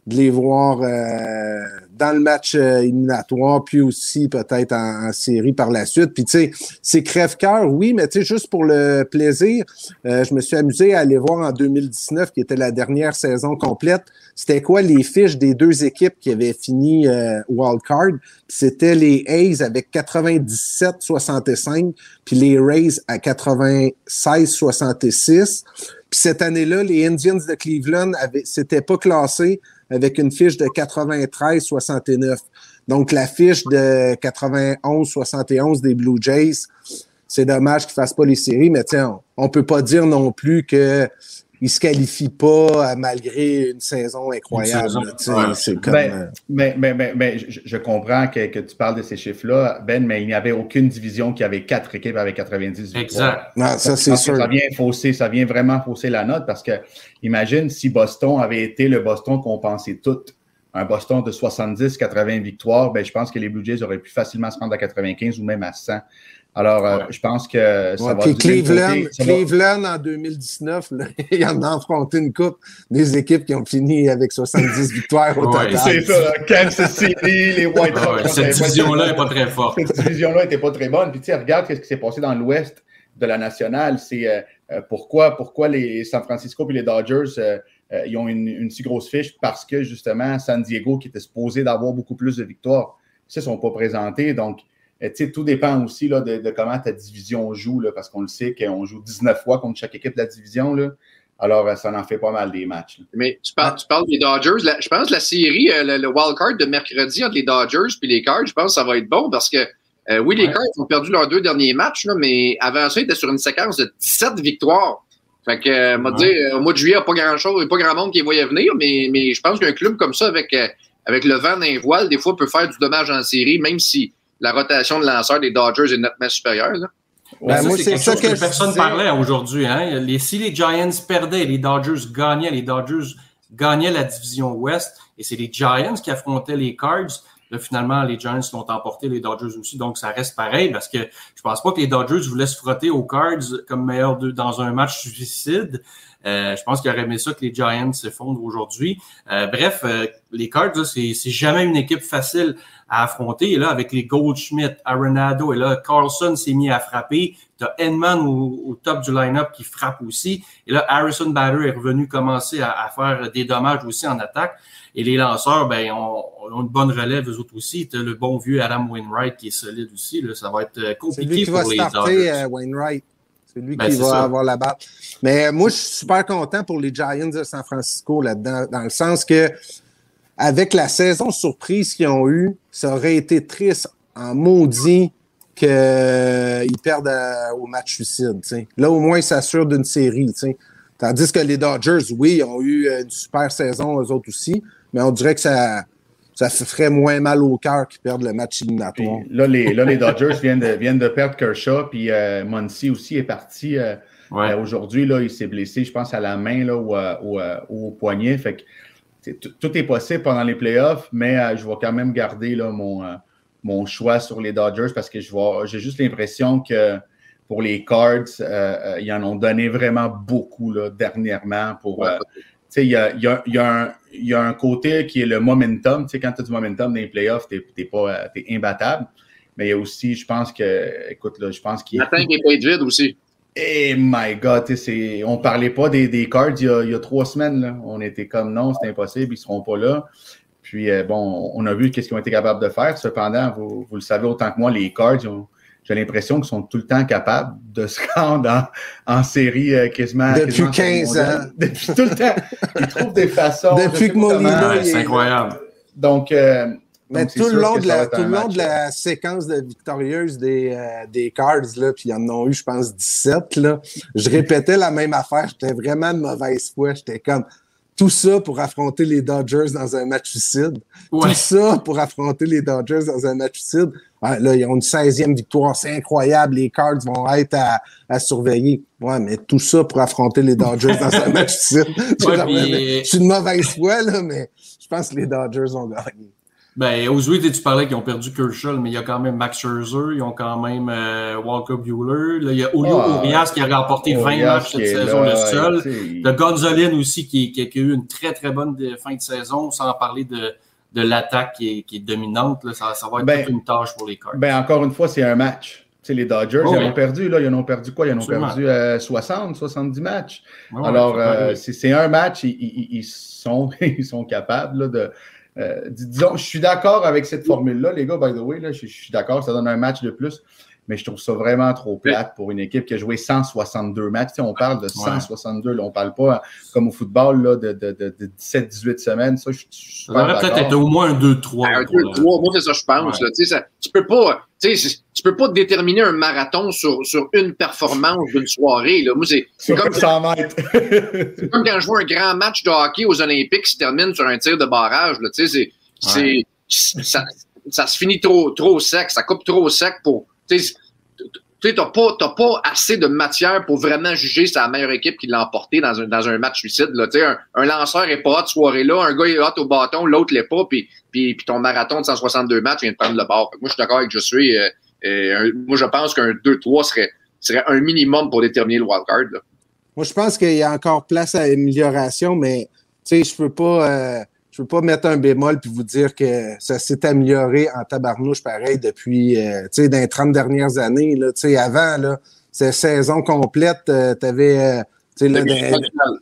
de les voir euh, dans le match euh, éliminatoire, puis aussi peut-être en, série par la suite. Puis tu sais, c'est crève-cœur, oui, mais tu sais, juste pour le plaisir, euh, je me suis amusé à aller voir en 2019, qui était la dernière saison complète, c'était quoi les fiches des deux équipes qui avaient fini euh, wildcard. C'était les A's avec 97-65, puis les Rays à 96-66. Puis cette année-là, les Indians de Cleveland avaient, s'étaient pas classés avec une fiche de 93-69. Donc, la fiche de 91-71 des Blue Jays, c'est dommage qu'ils ne fassent pas les séries, mais tiens, on ne peut pas dire non plus que ne se qualifient pas malgré une saison incroyable. mais, mais, mais, je, comprends que, que, tu parles de ces chiffres-là, Ben, mais il n'y avait aucune division qui avait quatre équipes avec 90 Exact. ça, c'est sûr. Ça vient fausser, ça vient vraiment fausser la note parce que imagine si Boston avait été le Boston qu'on pensait tout. Un Boston de 70-80 victoires, ben, je pense que les Blue Jays auraient pu facilement se rendre à 95 ou même à 100. Alors, euh, je pense que ça va puis Cleveland, Cleveland en 2019, *laughs* il en a affronté une coupe des équipes qui ont fini avec 70 *laughs* victoires au total. C'est ça, Kansas City, les White Sox. cette division-là n'est pas très forte. Cette division-là n'était pas très bonne. Puis, tu sais, regarde ce qui s'est passé dans l'Ouest de la nationale. C'est euh, euh, pourquoi, pourquoi les San Francisco et les Dodgers, ils ont une, une, si grosse fiche? Parce que, justement, San Diego, qui était supposé d'avoir beaucoup plus de victoires, ils ne sont pas présentés. Donc, euh, tout dépend aussi là, de, comment ta division joue, là, parce qu'on le sait qu'on joue 19 fois contre chaque équipe de la division. Là. Alors, euh, ça en fait pas mal des matchs. Mais tu parles, tu parles des Dodgers. je pense que la série, euh, le, wild card de mercredi entre les Dodgers et les Cards, je pense que ça va être bon parce que oui, les Cards ont perdu leurs deux derniers matchs, là, mais avant ça, ils étaient sur une séquence de 17 victoires. Fait que, moi, dire, au mois de juillet, il n'y a pas grand-chose, pas grand monde qui voyait venir, mais, mais je pense qu'un club comme ça, avec, avec le vent d'un voile, des fois, peut faire du dommage en série, même si la rotation de lanceurs des Dodgers est nettement supérieure. Là. Ben, moi, c'est ça que, personne ne parlait aujourd'hui. Hein? Les, si les Giants perdaient, les Dodgers gagnaient, les Dodgers gagnaient la division Ouest, et c'est les Giants qui affrontaient les Cards. Là, finalement, les Giants l'ont emporté, les Dodgers aussi, donc ça reste pareil parce que pense pas que les Dodgers voulaient se frotter aux Cards comme meilleur de, dans un match suicide. Euh, je pense qu'il aurait aimé ça que les Giants s'effondrent aujourd'hui. Euh, bref, euh, les Cards, c'est jamais une équipe facile à affronter. Et là, avec les Goldschmidt, Arenado, et là, Carlson s'est mis à frapper. Tu as Edman au, top du line-up qui frappe aussi. Et là, Harrison Bader est revenu commencer à, faire des dommages aussi en attaque. Et les lanceurs, ben, ont, ont une bonne relève, eux autres aussi. Tu le bon vieux Adam Wainwright qui est solide aussi. Là. Ça va être compliqué pour les starter, Wainwright. C'est lui ben, qui va avoir la balle. Mais moi, je suis super content pour les Giants de San Francisco là-dedans, dans le sens que avec la saison surprise qu'ils ont eue, ça aurait été triste en maudit qu'ils perdent au match suicide. Là, au moins, ils s'assurent d'une série. Tandis que les Dodgers, oui, ont eu une super saison, eux autres aussi, mais on dirait que ça, ça ferait moins mal au cœur qu'ils perdent le match éliminatoire. là, les, là, les Dodgers viennent, de, viennent de perdre Kershaw, puis euh, Muncy aussi est parti. Euh, euh, aujourd'hui, là, il s'est blessé, je pense, à la main là, ou, ou, au poignet. Fait que tout est possible pendant les playoffs, mais je vais quand même garder là, mon, mon choix sur les Dodgers parce que j'ai juste l'impression que pour les Cards, ils en ont donné vraiment beaucoup là, dernièrement pour il y a, y, a, y, a un, y a un côté qui est le momentum. quand tu as du momentum dans les playoffs, tu pas es imbattable. Mais il y a aussi, je pense que, écoute, là, je pense qu'il. Attends qu'il pas vide aussi. Eh my God, on parlait pas des, des cards il y, a, il y a trois semaines. Là. On était comme non, c'est impossible, ils seront pas là. Puis euh, bon, on a vu qu'est-ce qu'ils ont été capables de faire. Cependant, vous, vous, le savez autant que moi, les cards, ils ont, j'ai l'impression qu'ils sont tout le temps capables de se *laughs* rendre en, série euh, quasiment. Depuis 15 ans. *laughs* Depuis tout le temps. Ils trouvent des façons. Depuis que Molina. C'est incroyable. Donc. Euh, mais tout, le long, de la, tout le long de la séquence de victorieuse des, euh, des Cards, là, puis ils en ont eu, je pense, 17, là, je répétais la même affaire. J'étais vraiment de mauvaise foi. J'étais comme, tout ça pour affronter les Dodgers dans un match suicide. Tout ça pour affronter les Dodgers dans un match suicide. là, ils ont une 16e victoire, c'est incroyable. Les Cards vont être à, surveiller. Ouais, mais tout ça pour affronter les Dodgers dans un *laughs* match suicide. Je suis une mauvaise foi, là, mais je pense que les Dodgers vont gagner. Ben, aux tu parlais qu'ils ont perdu Kershaw, mais il y a quand même Max Scherzer, ils ont quand même euh, Walker Bueller. Là, il y a Julio ah, Urias qui a remporté 20 matchs cette saison, le seul. Le Gonzalez aussi qui, qui, a eu une très, très bonne fin de saison, sans parler de, de l'attaque qui est, qui est, dominante. Là. Ça, ça va être ben, une tâche pour les Cards. Ben, encore une fois, c'est un match. sais, les Dodgers, ils ont perdu, là, ils en ont perdu quoi? Ils en ont perdu 60, euh, 70 matchs. Alors, euh, c'est un match, ils, ils, ils, sont, *laughs* ils sont capables là, de, euh, disons, je suis d'accord avec cette formule-là, les gars, by the way, là, je, suis d'accord, ça donne un match de plus, mais je trouve ça vraiment trop plate pour une équipe qui a joué 162 matchs. on parle de 162, là, on parle pas comme au football là, de, de, de, 17-18 semaines. Ça, je, ça devrait peut-être être au moins un 2-3. Un 2-3, moi, c'est ça, je pense. Là, ça, tu peux pas. Tu peux pas déterminer un marathon sur, sur une performance d'une soirée. Là. Moi, c'est comme, *laughs* c'est comme quand je vois un grand match de hockey aux Olympiques qui se termine sur un tir de barrage. Là. C'est, c'est, ça, ça se finit trop, trop sec, ça coupe trop sec pour. Tu sais, t'as pas, pas assez de matière pour vraiment juger la meilleure équipe qui l'a emporté dans un, dans un match suicide. Là. Un, un lanceur est pas hot soirée-là, un gars est hot au bâton, l'autre l'est pas, puis, puis, puis ton marathon de 162 matchs vient de prendre le bord. Moi, je suis d'accord avec je suis. Euh, moi, je pense qu'un 2-3 serait, serait un minimum pour déterminer le wildcard. Moi, je pense qu'il y a encore place à amélioration, mais je peux pas. Euh, je peux pas mettre un bémol puis vous dire que ça s'est amélioré en tabarnouche pareil depuis euh, tu sais dans les 30 dernières années là, tu sais avant là, c'est saison complète, euh, tu avais tu sais,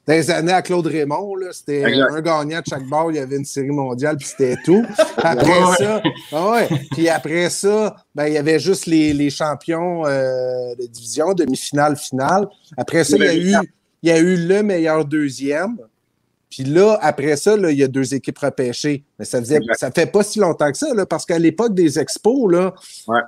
des, années à Claude Raymond, c'était un gagnant de chaque bord, il y avait une série mondiale, puis c'était tout. *laughs* Après ça, ah ouais, puis après ça, ben, il y avait juste les, les champions euh, de division, demi-finale, finale. Après ça, il y, a eu, il y a eu le meilleur deuxième. Puis là, après ça, là, il y a deux équipes repêchées. Mais ça faisait, ça fait pas si longtemps que ça, là, parce qu'à l'époque des expos, là,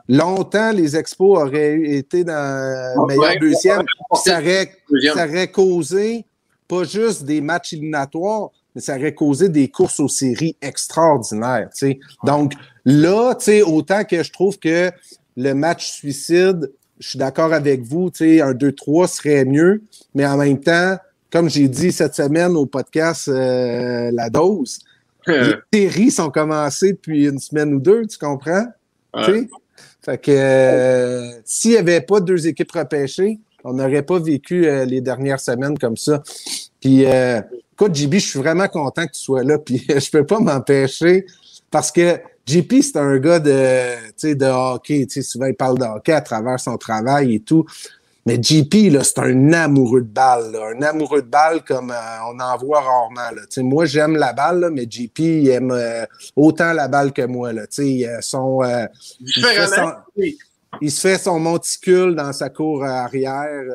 longtemps, les expos auraient été dans le meilleur deuxième. Ça aurait, ça aurait causé pas juste des matchs éliminatoires, mais ça aurait causé des courses aux séries extraordinaires. sais. Donc là, autant que je trouve que le match suicide, je suis d'accord avec vous, un 2-3 serait mieux, mais en même temps, comme j'ai dit cette semaine au podcast euh, La Dose, les séries sont commencées depuis une semaine ou deux, tu comprends? Fait que euh, s'il n'y avait pas deux équipes repêchées, on n'aurait pas vécu euh, les dernières semaines comme ça. Puis, écoute, JB, je suis vraiment content que tu sois là. *laughs* Puis, je peux pas m'empêcher parce que JP, c'est un gars de, de hockey. Souvent, il parle de hockey à travers son travail et tout. Mais JP, là, c'est un amoureux de balle, un amoureux de balle comme euh, on en voit rarement. Là. moi, j'aime la balle, mais JP, il aime euh, autant la balle que moi. Là. il, son, euh, il, se il, se fait son monticule dans sa cour arrière.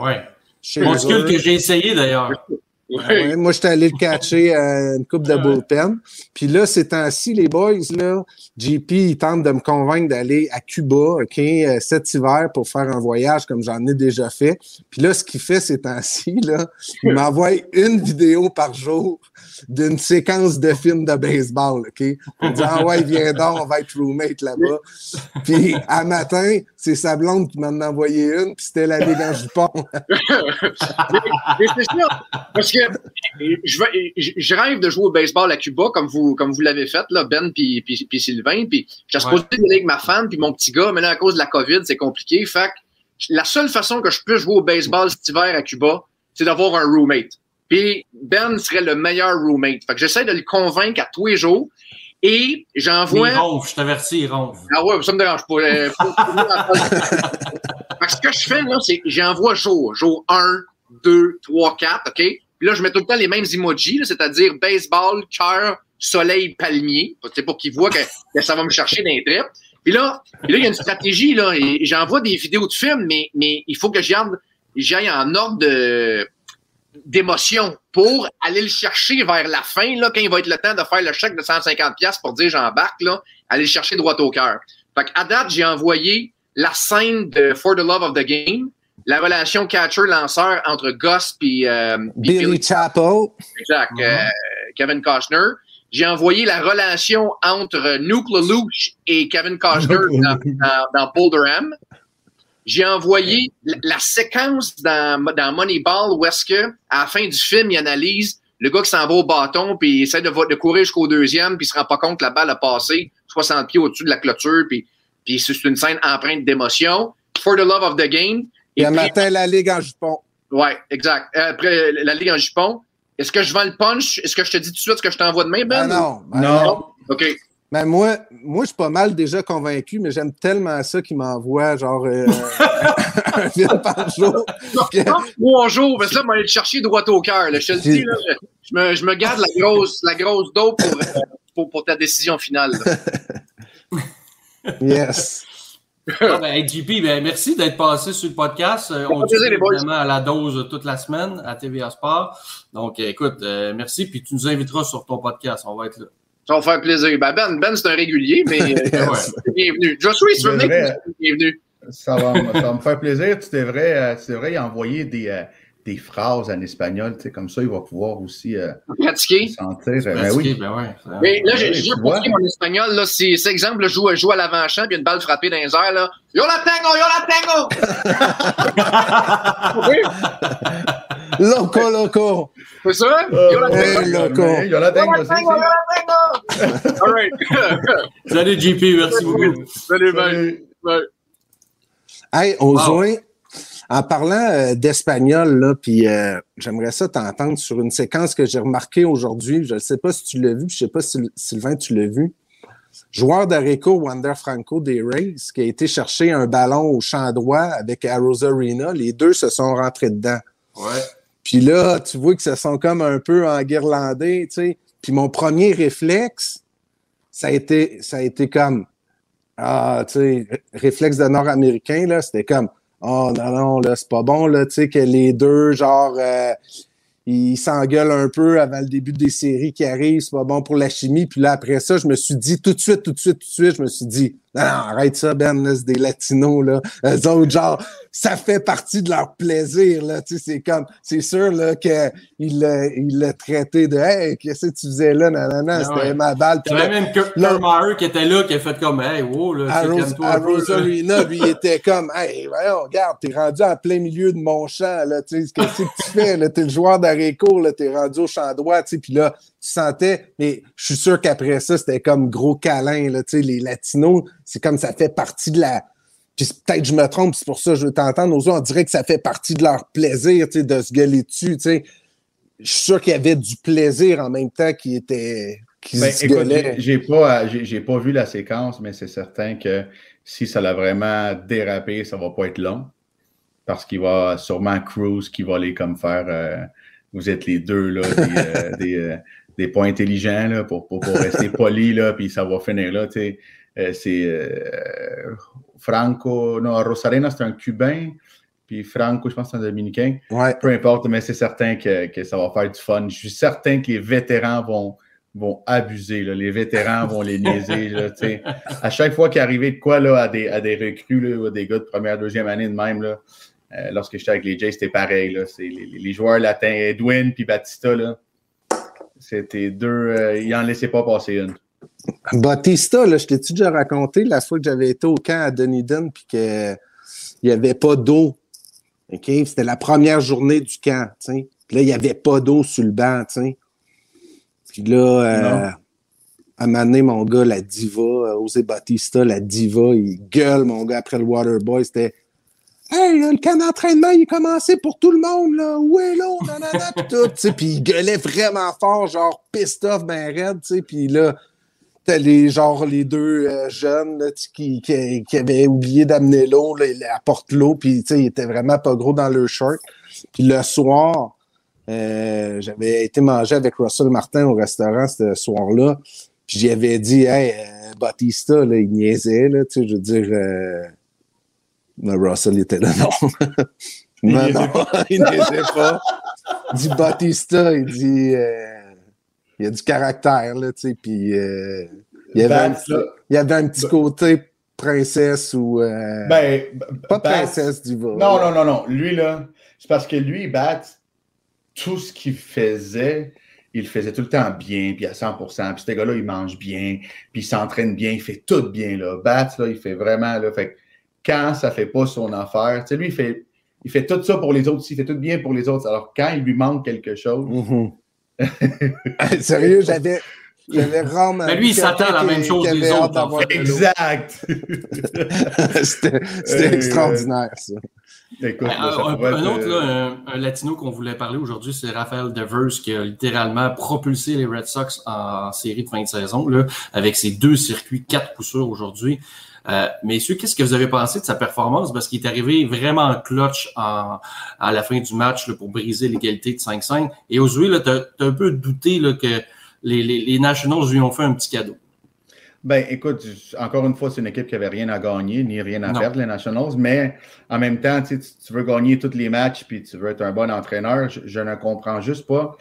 ouais. Monticule que j'ai essayé d'ailleurs moi, j'étais allé le catcher à une coupe de bullpen. Puis là, ces temps-ci, les boys, là, JP, il tente de me convaincre d'aller à Cuba, OK, euh, cet hiver pour faire un voyage comme j'en ai déjà fait. Puis là, ce qu'il fait ces temps-ci, là, il m'envoie une vidéo par jour d'une séquence de films de baseball, OK? Il dit, ah ouais, viens donc, on va être roommate là-bas. Puis, à matin, c'est sa blonde qui m'en a envoyé une, puis c'était la Ligue jupon. *laughs* mais, c'est sûr, parce que je, je, rêve de jouer au baseball à Cuba, comme vous, comme vous l'avez fait, là, Ben puis, puis, puis Sylvain, puis j'ai supposé aller avec ma femme puis mon petit gars, mais là, à cause de la COVID, c'est compliqué. Fait que la seule façon que je peux jouer au baseball cet hiver à Cuba, c'est d'avoir un roommate. Puis Ben serait le meilleur roommate. Fait que j'essaie de le convaincre à tous les jours. Et j'envoie. Il ronfle, je t'avertis, il ronfle. Ah ouais, ça me dérange pas. Euh, ce que je fais, là, c'est j'envoie jour. Jour 1, 2, 3, 4, OK? Puis là, je mets tout le temps les mêmes emojis, c'est-à-dire baseball, cœur, soleil, palmier. C'est pour qu'ils voient que, ça va me chercher d'un trip. Puis là, il y a une stratégie, là, j'envoie des vidéos de films, mais, il faut que j'aille en ordre d'émotion pour aller le chercher vers la fin, là, quand il va être le temps de faire le chèque de 150$ pour dire j'embarque, là, aller le chercher droit au cœur. Fait à date, j'ai envoyé la scène de For the Love of the Game, la relation catcher-lanceur entre Gus et euh, Billy, Chapo. Exact. Euh, Kevin Costner. J'ai envoyé la relation entre Nuke Lelouch et Kevin Costner *laughs* dans, dans, dans Boulderham. J'ai envoyé la, séquence dans, dans Moneyball où est-ce que, à la fin du film, il analyse le gars qui s'en va au bâton, puis il essaie de, de courir jusqu'au deuxième, puis il se rend pas compte que la balle a passé 60 pieds au-dessus de la clôture, puis, puis c'est une scène empreinte d'émotion. For the love of the game. Et, un matin, la Ligue en jupon. Ouais, exact. Après, la Ligue en jupon. Est-ce que je vends le punch? Est-ce que je te dis tout de suite ce que je t'envoie demain, Ben? Ah non. Ben non. OK. Ben moi, moi, je suis pas mal déjà convaincu, mais j'aime tellement ça qu'il m'envoie genre euh, *laughs* un film par *laughs* jour. Parce que là, moi, aller le chercher droit au cœur. Je te le dis, là, je, me, je me garde la grosse, la grosse pour, euh, pour, pour ta décision finale. *laughs* yes. Ah, ben, JP, ben, merci d'être passé sur le podcast. Euh, on est vraiment à la dose toute la semaine à TVA Sport. Donc, écoute, merci. Puis tu nous inviteras sur ton podcast. On va être là. Ça va faire plaisir. Ben, ben, ben c'est un régulier, mais euh, bienvenue. Joshua, si tu veux venir, bienvenue. Ça va, ça va me faire plaisir. Tu devrais, euh, tu devrais y envoyer des, euh, des phrases en espagnol, tu sais, comme ça, il va pouvoir aussi euh, pratiquer. Sentir. Ben oui. Ben ouais, mais là, j'ai pratiqué mon espagnol. Là, si, cet exemple, je joue, joue à l'avant-champ, puis une balle frappée dans les airs. Là. Yo la tengo, yo la tengo! *laughs* loco, loco! C'est ça? Yo la tengo! Hey, loco! Yo la tengo, yo la tengo! Yo la tengo! All right. Salut, JP, merci beaucoup. Salut, Salut. Hey, Ozouin, en parlant euh, d'espagnol, là, puis euh, j'aimerais ça t'entendre sur une séquence que j'ai remarquée aujourd'hui. Je ne sais pas si tu l'as vu, je ne sais pas si Sylvain, tu l'as vu. Joueur d'Areco, Wander Franco des Rays, qui a été chercher un ballon au champ droit avec Arrows Arena. Les deux se sont rentrés dedans. Ouais. Puis là, tu vois que se sont comme un peu enguirlandés, tu sais. Puis mon premier réflexe, ça a été, ça a été comme, ah, tu sais, réflexe de Nord-Américain, là, c'était comme, oh non, non, là, c'est pas bon, là, tu sais, que les deux, genre, euh, ils s'engueulent un peu avant le début des séries qui arrivent, c'est pas bon pour la chimie. Puis là, après ça, je me suis dit tout de suite, tout de suite, tout de suite, je me suis dit, non, non arrête ça, Ben, c'est des latinos, là. Eux autres, genre, ça fait partie de leur plaisir, là. Tu sais, c'est comme, c'est sûr, là, qu'il il l'a traité de, hey, qu'est-ce que tu faisais là, non, ah c'était ma balle. Il y avait même Kermeyer qui était là, qui a fait comme, hey, wow, là, à, Rose, à Rosarina, lui, il était comme, hey, voyons, regarde, t'es rendu en plein milieu de mon champ, là, tu sais, qu'est-ce que tu fais, là, t'es le joueur d'Areco, là, t'es rendu au champ droit, tu sais, puis là, tu sentais, mais je suis sûr qu'après ça, c'était comme gros câlin, là, tu sais, les latinos, c'est comme ça fait partie de la, peut-être je me trompe, c'est pour ça que je veux t'entendre. Aux on dirait que ça fait partie de leur plaisir de se gueuler dessus. Je suis sûr qu'il y avait du plaisir en même temps qui était. Qui ben, écoute, j'ai pas, j'ai pas vu la séquence, mais c'est certain que si ça l'a vraiment dérapé, ça va pas être long. Parce qu'il va sûrement Cruz qui va aller comme faire. Euh, vous êtes les deux là, des, euh, *laughs* euh, des, points intelligents là, pour, pour, rester *laughs* poli, là, puis ça va finir là. c'est Franco, non, Rosarena, c'est un Cubain. Puis Franco, je pense que c'est un Dominicain. Peu importe, mais c'est certain que, ça va faire du fun. Je suis certain que les vétérans vont, vont abuser. Les vétérans vont les niaiser. Là, à chaque fois qu'il arrivait de quoi là, à, des, à des recrues, là, des gars de première, deuxième année de même, là, euh, lorsque j'étais avec les Jays, c'était pareil. Là, les, les, joueurs latins, Edwin puis Batista, c'était deux. Euh, ils n'en laissaient pas passer une. Bautista, là, je t'ai-tu déjà raconté la fois que j'avais été au camp à Dunedin puis qu'il n'y avait pas d'eau? C'était la première journée du camp. Puis là, il n'y avait pas d'eau sur le banc. Puis là, euh, à un moment donné, mon gars, la diva, euh, Osé Bautista, la diva, il gueule, mon gars, après le Waterboy. C'était Hey, le camp d'entraînement, il est commencé pour tout le monde, là. Où est l'eau? Nanana, pis tout. Puis il gueulait vraiment fort, genre pissed off, ben raide, tu sais. Puis là, les, genre, les deux euh, jeunes qui, qui, avaient oublié d'amener l'eau, ils apportent l'eau, puis ils étaient vraiment pas gros dans leur shirt. Puis le soir, euh, j'avais été manger avec Russell Martin au restaurant ce soir-là. Puis j'avais dit, hey, euh, Batista, là, il niaisait, là, tu sais, je veux dire. Mais Russell était là, non. non, non, il niaisait pas. Il dit Batista, il dit il y a du caractère, là, tu sais, puis euh, il, y avait un, il y avait un petit côté princesse ou... Euh, ben, pas princesse du Non, non, non, non. Lui, là, c'est parce que lui, Bat, tout ce qu'il faisait, il faisait tout le temps bien, puis à 100%. Puis ce gars-là, il mange bien, puis il s'entraîne bien, il fait tout bien, là. Bat, là, il fait vraiment, là, fait quand ça fait pas son affaire, tu sais, lui, il fait, il fait tout ça pour les autres, il fait tout bien pour les autres. Alors, quand il lui manque quelque chose, *laughs* mm-hmm. Sérieux, j'avais. J'avais vraiment. Mais lui, il s'attend à la même chose des autres. Exact. *laughs* C'était extraordinaire, ça. Écoute, ben, un, autre, là, un, latino qu'on voulait parler aujourd'hui, c'est Raphaël Devers qui a littéralement propulsé les Red Sox en série de fin de saison là, avec ses deux circuits, quatre coups aujourd'hui. Euh, messieurs, qu'est-ce que vous avez pensé de sa performance? Parce qu'il est arrivé vraiment clutch à la fin du match pour briser l'égalité de 5-5. Et aujourd'hui, tu as, un peu douté là, que les, les, Nationals lui ont fait un petit cadeau. Ben, écoute, encore une fois, c'est une équipe qui n'avait rien à gagner ni rien à perdre, les Nationals, mais en même temps, tu, veux gagner tous les matchs puis tu veux être un bon entraîneur. Je, ne comprends juste pas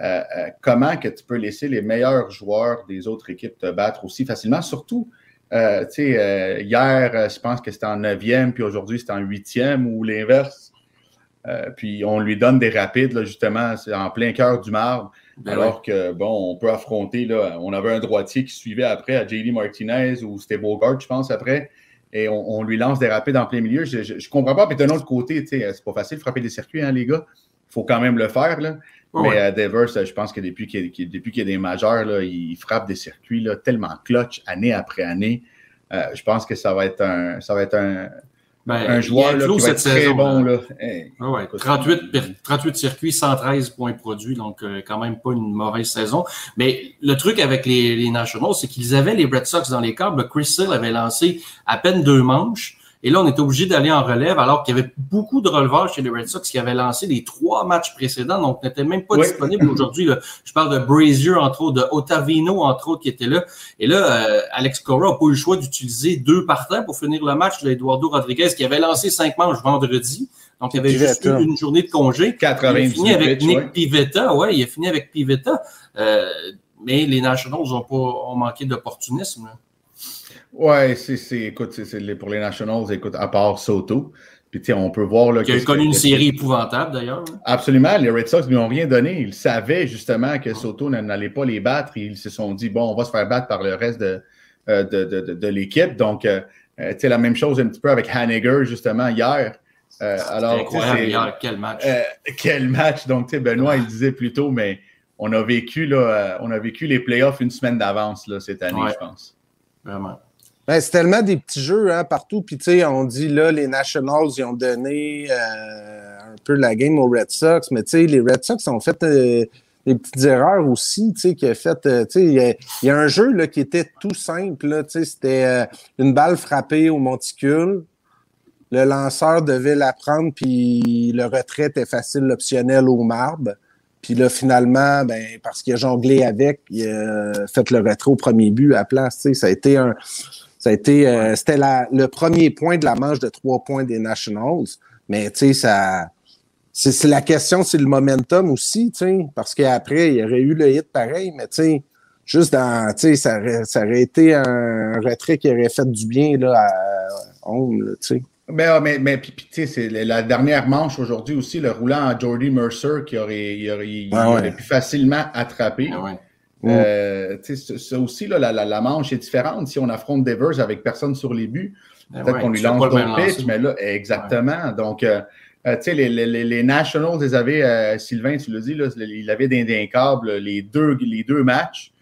euh, euh, comment que tu peux laisser les meilleurs joueurs des autres équipes te battre aussi facilement, surtout euh, euh, hier, euh, je pense que c'était en neuvième, puis aujourd'hui, c'est en huitième ou l'inverse. puis on lui donne des rapides, là, justement, c'est en plein cœur du marbre. Ben alors que, bon, on peut affronter, là, on avait un droitier qui suivait après à JD Martinez ou c'était Bogart, je pense, après. Et on, lui lance des rapides en plein milieu. Je ne comprends pas. Puis d'un autre côté, c'est pas facile de frapper des circuits, hein, les gars. Il faut quand même le faire. Là. Mais Devers, je pense que depuis qu'il y, a des majeurs, là, il frappe des circuits là, tellement clutch année après année. je pense que ça va être un, ça va être un, ben, un joueur là, qui va être très bon. Là. 38, 38 circuits, 113 points produits, donc euh, quand même pas une mauvaise saison. Mais le truc avec les, les Nationals, c'est qu'ils avaient les Red Sox dans les câbles. Chris Hill avait lancé à peine deux manches. Et là, on était obligé d'aller en relève alors qu'il y avait beaucoup de releveurs chez les Red Sox qui avaient lancé les trois matchs précédents, donc n'étaient même pas disponibles aujourd'hui. Je parle de Brazier, entre autres, de Otavino, entre autres, qui était là. Et là, euh, Alex Cora n'a pas eu le choix d'utiliser deux partants pour finir le match Eduardo Rodriguez, qui avait lancé cinq manches vendredi. Donc, il y avait juste eu une journée de congé. il a fini avec Nick Pivetta. Ouais, il a fini avec Pivetta. Euh, mais les Nationals ont pas ont manqué d'opportunisme. Ouais, c'est, écoute, c'est, pour les Nationals, écoute, à part Soto. Puis, on peut voir. Là, qui a connu une série épouvantable, d'ailleurs. Absolument. Les Red Sox ne lui ont rien donné. Ils savaient justement que Soto n'allait pas les battre. Ils se sont dit, bon, on va se faire battre par le reste de, euh, de, de, de, l'équipe. Donc, euh, euh, tu sais, la même chose un petit peu avec Haniger, justement, hier. Euh, alors, incroyable hier. Quel match. quel match. Donc, tu sais, Benoît, il disait plus tôt, mais on a vécu, là, on a vécu les playoffs une semaine d'avance là, cette année, je pense. Vraiment. Ben, c'est tellement des petits jeux hein, partout. Puis, tu sais, on dit là, les Nationals, ils ont donné euh, un peu la game aux Red Sox. Mais, tu sais, les Red Sox ont fait euh, des petites erreurs aussi, tu sais, qui a fait, euh, tu sais, il y, a un jeu là, qui était tout simple, tu sais, c'était une balle frappée au monticule. Le lanceur devait la prendre, puis le retrait était facile, optionnel au marbre. Puis là, finalement, ben, parce qu'il a jonglé avec, il a fait le retrait au premier but à place. Ça a été un, ça a été, euh, c'était le premier point de la manche de trois points des Nationals. Mais tu sais, ça, c'est la question, c'est le momentum aussi, tu sais, parce qu'après, il y aurait eu le hit pareil, mais tu sais, juste dans, tu sais, ça, ça, aurait été un retrait qui aurait fait du bien là, à tu sais. Mais, ah, mais, mais puis, tu sais, c'est la dernière manche aujourd'hui aussi, le roulant à Jordy Mercer qui aurait, il aurait, il aurait pu facilement attraper. Ah euh, ça aussi, là, la, la, manche est différente. Si on affronte Devers avec personne sur les buts, ben peut-être qu'on lui lance d'autres pitch, mais là, exactement. Donc, euh, euh, tu sais, les, les, les, Nationals, ils avaient, Sylvain, tu l'as dit, là, il avait des, câbles les deux, les deux matchs.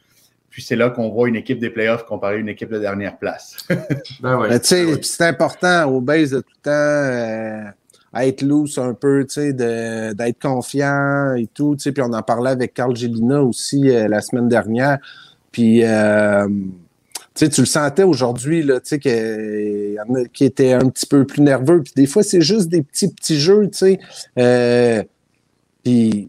Puis c'est là qu'on voit une équipe des playoffs comparée à une équipe de dernière place. *laughs* ben ouais, tu sais, c'est important au base de tout temps à être loose un peu, d'être confiant et tout. Puis on en parlait avec Carl Gélina aussi euh, la semaine dernière. Puis, euh, tu le sentais aujourd'hui, qu'il étaient un petit peu plus nerveux. Puis des fois, c'est juste des petits, petits jeux. Euh, puis,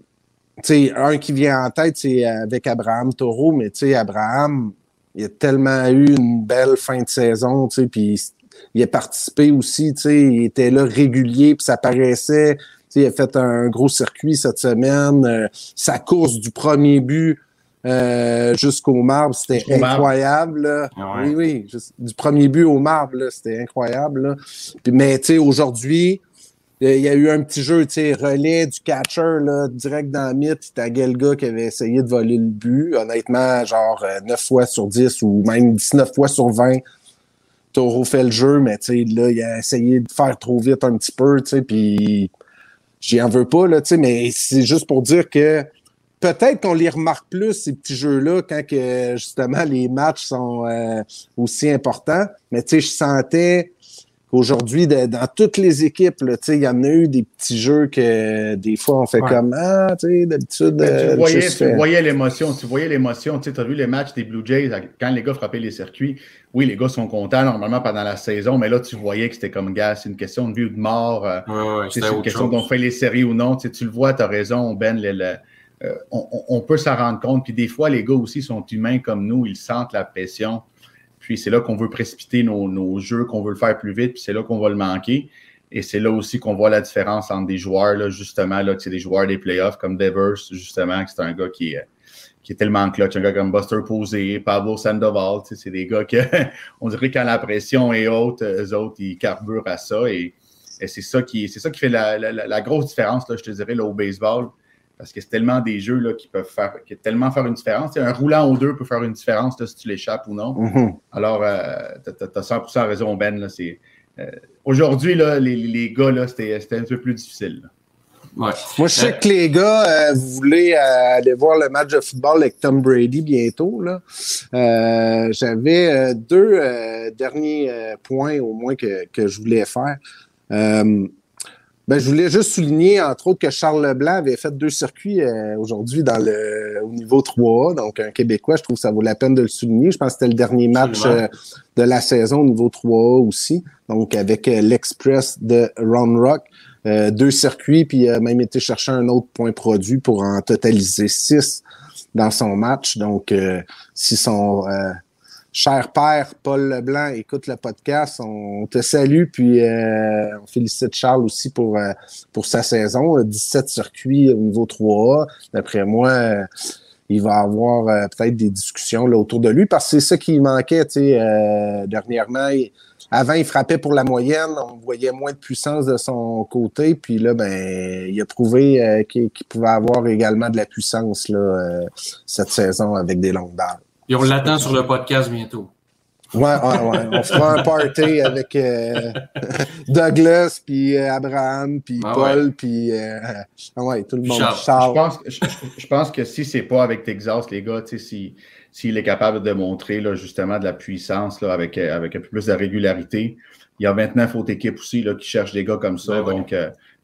un qui vient en tête, c'est avec Abraham Taureau, mais Abraham, il a tellement eu une belle fin de saison, puis il a participé aussi, tu sais, il était là régulier, puis ça paraissait. Tu sais, il a fait un gros circuit cette semaine. Euh, sa course du premier but euh, jusqu'au marbre, c'était incroyable. Ah oui, oui, du premier but au marbre, c'était incroyable. Puis, mais tu sais, aujourd'hui, il y a eu un petit jeu, tu sais, relais du catcher, là, direct dans le mythe. C'était Gelga qui avait essayé de voler le but. Honnêtement, genre 9 euh, fois sur 10 ou même 19 fois sur 20, Taureau fait le jeu, mais là, il a essayé de faire trop vite un petit peu, puis j'y en veux pas, là, mais c'est juste pour dire que peut-être qu'on les remarque plus, ces petits jeux-là, quand que, justement les matchs sont euh, aussi importants. Mais tu sais, je sentais Aujourd'hui, dans toutes les équipes, il y en a eu des petits jeux que des fois on fait comme Ah, tu sais, d'habitude. tu, euh, voyais, tu voyais l'émotion, tu voyais l'émotion. Tu as vu les matchs des Blue Jays quand les gars frappaient les circuits. Oui, les gars sont contents normalement pendant la saison, mais là, tu voyais que c'était comme gars, c'est une question de vie ou de mort. Euh, c'est une question d'on fait les séries ou non. Tu, tu le vois, tu as raison, Ben. Euh, on, on, peut s'en rendre compte. Puis des fois, les gars aussi sont humains comme nous, ils sentent la pression. Puis c'est là qu'on veut précipiter nos, jeux, qu'on veut le faire plus vite, puis c'est là qu'on va le manquer. Et c'est là aussi qu'on voit la différence entre des joueurs, là, justement, là, des joueurs des playoffs comme Devers, justement, c'est un gars qui est, qui est tellement clutch, un gars comme Buster Posey, Pablo Sandoval, c'est des gars que *laughs* on dirait que quand la pression est haute, eux autres, ils carburent à ça. Et, c'est ça qui c'est ça qui fait la, grosse différence, là, je te dirais, là, au baseball parce que c'est tellement des jeux là, qui peuvent faire, qui tellement faire une différence. un roulant ou deux peut faire une différence si tu l'échappes ou non. Mm-hmm. Alors, euh, tu as, 100% raison, Ben. Euh, Aujourd'hui, les, les, gars, c'était un peu plus difficile. Moi, je sais que les gars, euh, vous voulez euh, aller voir le match de football avec Tom Brady bientôt. Là. J'avais deux derniers points au moins que, que je voulais faire. Ben, je voulais juste souligner, entre autres, que Charles Leblanc avait fait deux circuits euh, aujourd'hui dans le au niveau 3 donc un Québécois, je trouve que ça vaut la peine de le souligner. Je pense que c'était le dernier match euh, de la saison au niveau 3 aussi, donc avec euh, l'Express de Round Rock. deux circuits, puis il a même été chercher un autre point produit pour en totaliser six dans son match. Donc, si son cher père Paul Leblanc écoute le podcast, on, te salue, puis euh, on félicite Charles aussi pour, euh, pour sa saison. 17 circuits au niveau 3A. D'après moi, euh, il va avoir peut-être des discussions là, autour de lui, parce que c'est ça qui manquait dernièrement. avant, il frappait pour la moyenne, on voyait moins de puissance de son côté, puis là, ben, il a prouvé qu'il pouvait avoir également de la puissance là, cette saison avec des longues balles. Et on l'attend sur le podcast bientôt. Ouais, ouais, ouais. On fera un party avec euh, *laughs* Douglas, puis euh, Abraham, puis ah Paul, puis euh, ah ouais, tout le monde. Je, pense, je, pense, que si c'est pas avec Texas, les gars, s'il si, est capable de montrer là, justement de la puissance là, avec, avec un peu plus de régularité, il y a 29 autres équipes aussi là, qui cherchent des gars comme ça. Ben donc,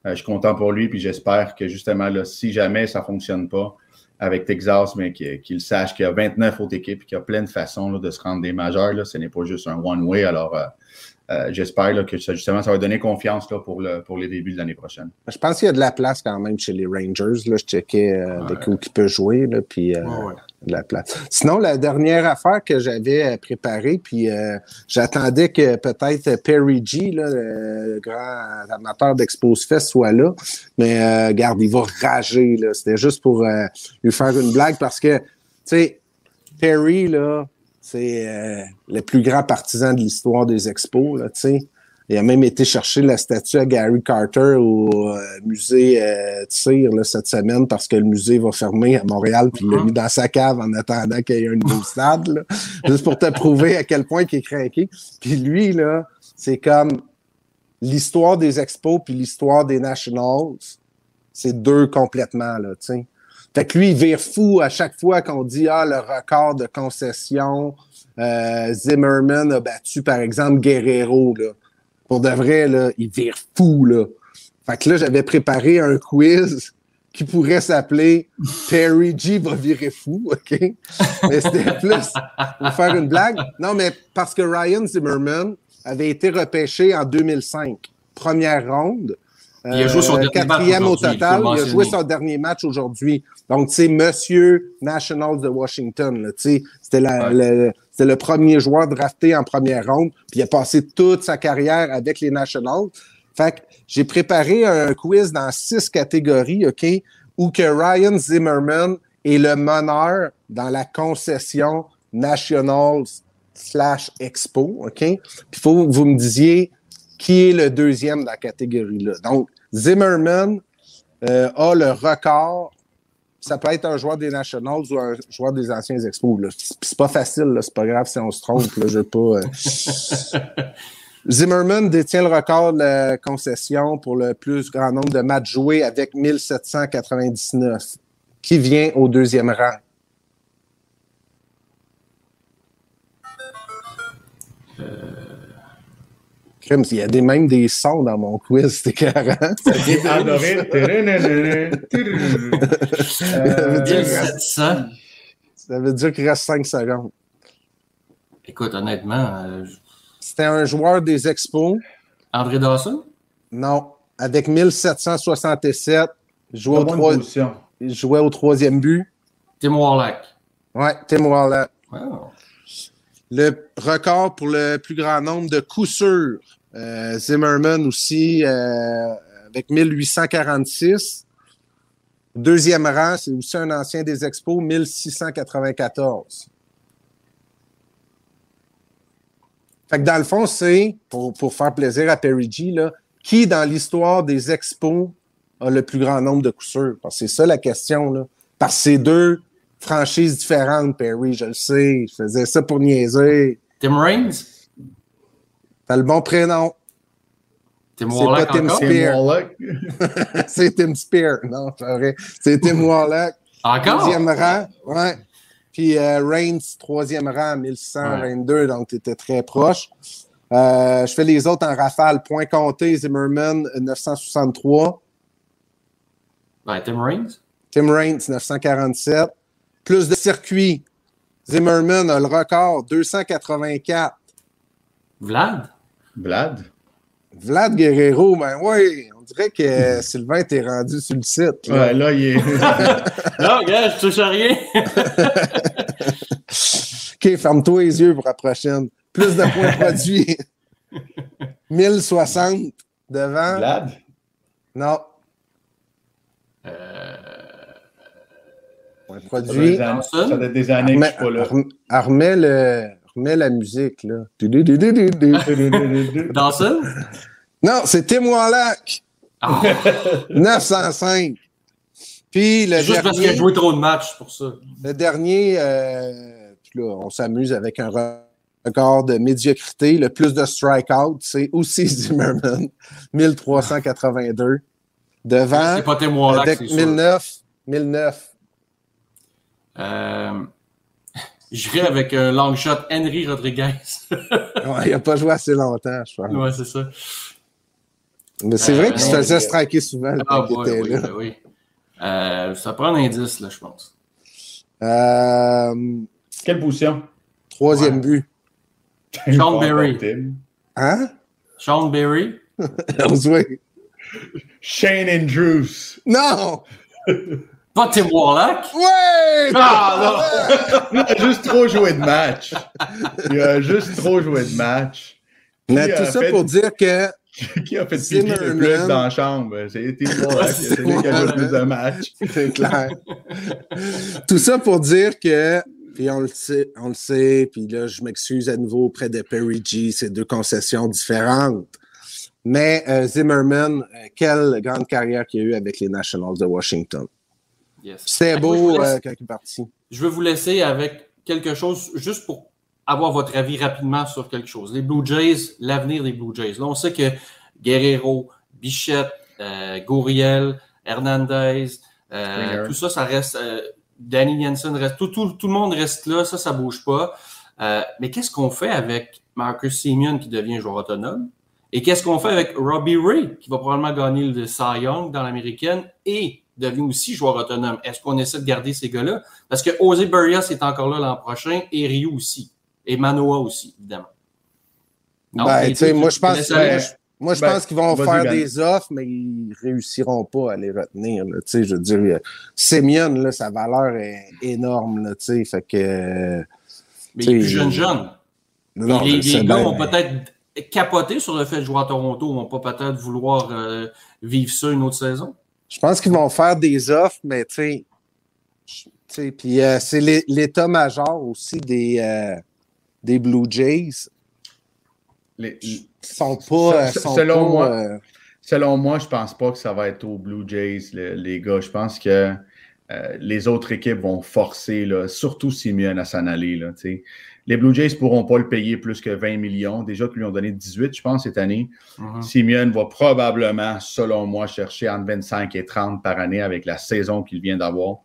je suis content pour lui, puis j'espère que justement, là, si jamais ça ne fonctionne pas, avec Texas, mais qu'il sache qu'il y a 29 autres équipes et qu'il y a plein de façons de se rendre des majeurs. Là. Ce n'est pas juste un one-way. Alors, euh, euh, j'espère que ça, justement, ça va donner confiance là, pour, le, pour les débuts de l'année prochaine. Je pense qu'il y a de la place quand même chez les Rangers. Là. Je checkais euh, des coups qui peut jouer. Là, puis, Sinon, la dernière affaire que j'avais préparée, puis j'attendais que peut-être Perry G, le grand amateur d'Expose Fest, soit là. Mais euh, garde, il va rager. Là. C'était juste pour lui faire une blague parce que, tu sais, Perry, là, c'est euh, le plus grand partisan de l'histoire des expos, tu sais. Il a même été chercher la statue à Gary Carter au euh, musée euh, Tir là, cette semaine parce que le musée va fermer à Montréal, puis il l'a uh-huh. mis dans sa cave en attendant qu'il y ait un nouveau *laughs* stade. Là, juste pour te prouver à quel point il est craqué. Puis lui, là, c'est comme l'histoire des expos puis l'histoire des Nationals, c'est deux complètement, là, tu sais. Fait que lui, il vire fou à chaque fois qu'on dit Ah, le record de concession, euh, Zimmerman a battu, par exemple, Guerrero. Là. Pour de vrai, là, il vire fou. Là. Fait que là, j'avais préparé un quiz qui pourrait s'appeler Perry G va virer fou, OK? Mais c'était plus pour faire une blague. Non, mais parce que Ryan Zimmerman avait été repêché en 2005, première ronde il a joué son euh, quatrième au total. Il, a joué son dernier match aujourd'hui. Donc, c'est Monsieur Nationals de Washington. C'était le, le premier joueur drafté en première ronde. Puis il a passé toute sa carrière avec les Nationals. Fait que j'ai préparé un quiz dans six catégories, OK, où que Ryan Zimmerman est le meneur dans la concession Nationals slash Expo, OK? Puis il faut que vous me disiez qui est le deuxième dans la catégorie-là. Donc, Zimmerman euh, a le record. Ça peut être un joueur des Nationals ou un joueur des anciens Expos. C'est pas facile, c'est pas grave si on se trompe. Là, je pas. Euh. *laughs* Zimmerman détient le record de la concession pour le plus grand nombre de matchs joués avec 1799, qui vient au deuxième rang. Euh... Il y a des, même des sons dans mon quiz, c'était *laughs* *laughs* carré. Ça veut dire qu'il reste 5 secondes. Écoute, honnêtement. Euh, c'était un joueur des Expos. André Dawson? Non. Avec 1767, il jouait, au, jouait au troisième but. Tim Warlock. Ouais, Tim Warlock. Wow. Le record pour le plus grand nombre de coups sûrs Zimmerman aussi euh, avec 1846. Deuxième rang, c'est aussi un ancien des Expos, 1694. Fait que dans le fond, c'est, pour, faire plaisir à Perry G, qui dans l'histoire des Expos a le plus grand nombre de coups sûrs? C'est ça la question. Là. Parce que c'est deux franchises différentes, Perry, je le sais. Je faisais ça pour niaiser. Tim Raines? T'as le bon prénom. Tim Warlock Tim Spear. *laughs* c'est Tim Spear. Non, c'est vrai. C'est Tim Warlock. Encore? Deuxième rang. Ouais. Puis euh, Reigns, troisième rang, 1122. Ouais. Donc, tu étais très proche. Euh, je fais les autres en rafale. Point compté, Zimmerman, 963. Ouais, Tim Reigns? Tim Reigns, 947. Plus de circuits. Zimmerman a le record, 284. Vlad? Vlad? Vlad Guerrero, ben oui, on dirait que *laughs* Sylvain t'est rendu sur le site. Là. Ouais, là, il est. *laughs* non, gars, je touche à rien. *laughs* OK, ferme-toi les yeux pour la prochaine. Plus de points produits. 1060 devant. Vlad? Non. Euh... Points produits. Ça, ça fait des années que je suis pas là. Remets, le, remets la musique, là. Dawson? Non, c'est Tim Wallach. Ah. 905. Puis le Juste dernier, parce qu'il a joué trop de matchs pour ça. Le dernier, euh, puis là, on s'amuse avec un record de médiocrité. Le plus de strikeouts, c'est aussi *laughs* Zimmerman, 1382. Devant, C'est pas Tim sûr. 1009, 1009. Euh, J'irai avec un long shot Henry Rodriguez. *laughs* Ouais, il n'a pas joué assez longtemps, je pense. ouais, c'est ça. Mais c'est Euh, vrai qu'il se faisait striker souvent Ah, ouais, était oui, là. ben oui. Euh, ça prend un indice, là, je pense. Euh, Quelle position? troisième but. Sean Berry. Hein? Sean Berry? *laughs* Shane Andrews. Non! *laughs* Pas Tim Warlock. Ouais! Ah, Il a juste trop joué de match. Il a juste trop joué de match. Mais Qui tout ça fait- pour dire que *laughs* Qui a fait pipi le plus dans la chambre? C'est Tim Warlock. C'est lui qui a joué le plus de matchs. C'est clair. Tout ça pour dire que, puis on le sait, on le sait, puis là, je m'excuse à nouveau auprès de Perry G, c'est deux concessions différentes. Mais euh, Zimmerman, euh, quelle grande carrière qu'il a eu avec les Nationals de Washington. Yes. C'était Moi, je beau laisse- euh, quand il est parti. Je vais vous laisser avec quelque chose, juste pour avoir votre avis rapidement sur quelque chose. Les Blue Jays, l'avenir des Blue Jays. Là, on sait que Guerrero, Bichette, euh, Gouriel, Hernandez, euh, tout ça, ça reste. euh, Danny Jensen reste. Tout, tout, tout le monde reste là, ça, ça bouge pas. Euh, mais qu'est-ce qu'on fait avec Marcus Simeon qui devient joueur autonome? Et qu'est-ce qu'on fait avec Robbie Ray, qui va probablement gagner le Cy Young dans l'américaine et devient aussi joueur autonome? Est-ce qu'on essaie de garder ces gars-là? Parce que José Barrios est encore là l'an prochain et Ryu aussi. Et Manoa aussi, évidemment. Ben, tu moi, je pense, moi, je- Ben, pense qu'ils vont faire Ben. des offres, mais ils réussiront pas à les retenir. là. Tu sais, je veux dire, euh, Simeon, là, sa valeur est énorme. Là, tu sais, fait que. Mais il est plus jeune, jeune. non, les gars vont peut-être capoter sur le fait de jouer à Toronto, vont pas peut-être vouloir euh, vivre ça une autre saison. Je pense qu'ils vont faire des offres, mais tu sais. Puis euh, c'est l'é- l'état-major aussi des, euh, des Blue Jays. Les- Ils sont pas. Se- sont selon pas, moi, euh, Selon moi, je pense pas que ça va être aux Blue Jays, le- les gars. Je pense que euh, les autres équipes vont forcer, là, surtout Simeon à s'en aller. Là. Les Blue Jays pourront pas le payer plus que 20 millions. Déjà qu'ils lui ont donné 18, je pense, cette année. Mhm. Simeon va probablement, selon moi, chercher entre 25 et 30 par année avec la saison qu'il vient d'avoir.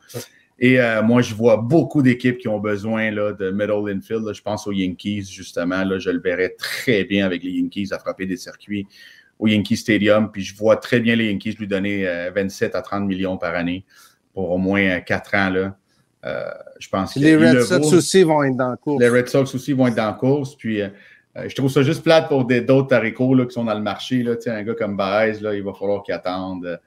Et euh, moi, je vois beaucoup d'équipes qui ont besoin là, de middle infield. là. Je pense aux Yankees, justement. Là, je le verrais très bien avec les Yankees à frapper des circuits au Yankee Stadium. Puis je vois très bien les Yankees lui donner euh, 27 à 30 millions par année pour au moins 4 ans. Là. Euh, je pense les qu'il Red Sox aussi vont être dans le cours. Les Red Sox aussi vont être dans la course. Puis euh, euh, je trouve ça juste plate pour d'autres taricots là, qui sont dans le marché. Là. Un gars comme Baez, là, il va falloir qu'il attende.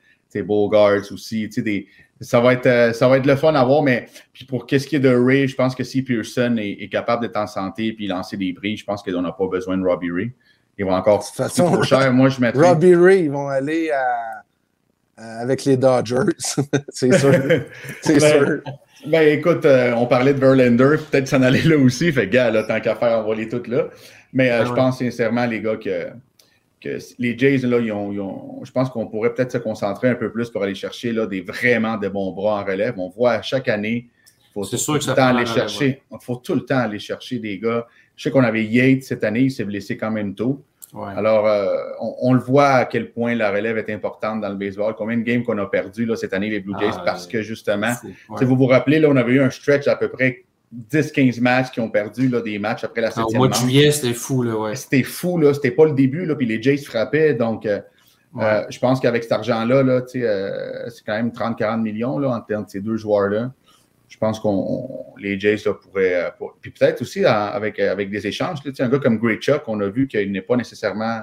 Bogarts aussi. Des, ça, va être, ça va être le fun à voir. Mais puis pour qu'est-ce qui est de Ray, je pense que si Pearson est, est capable d'être en santé et lancer des prix, je pense qu'on n'a pas besoin de Robbie Ray. Il va encore De toute façon, trop cher. Moi, je mettrais. Robbie Ray, ils vont aller à- avec les Dodgers. *laughs* c'est sûr. *laughs* C'est Ben, sûr. Ben écoute, euh, on parlait de Verlander, peut-être s'en aller là aussi. Fait gars, là, tant qu'à faire, on va les toutes là. Mais euh, Ah je pense sincèrement, les gars, que, que les Jays, là, ils ont, ils ont- je pense qu'on pourrait peut-être se concentrer un peu plus pour aller chercher là, des vraiment de bons bras en relève. On voit à chaque année, il faut tout, sûr le que temps aller chercher. Il faut tout le temps aller chercher des gars. Je sais qu'on avait Yates cette année, il s'est blessé quand même tôt. Alors, euh, on, le voit à quel point la relève est importante dans le baseball. Combien de games qu'on a perdu là, cette année, les Blue Jays, ah, parce que justement, si vous vous rappelez, là, on avait eu un stretch à peu près 10-15 matchs qui ont perdu là, des matchs après la septième Au mois de juillet, c'était fou. Là, ouais. C'était fou. Là. C'était pas le début. Là, puis les Jays frappaient. Donc, euh, euh, je pense qu'avec cet argent-là, là, euh, c'est quand même 30-40 millions là, en termes de ces deux joueurs-là. Je pense qu'on les Jays là, pourraient. puis peut-être aussi avec, avec des échanges. Là, un gars comme Great Chuck, on a vu qu'il n'est pas nécessairement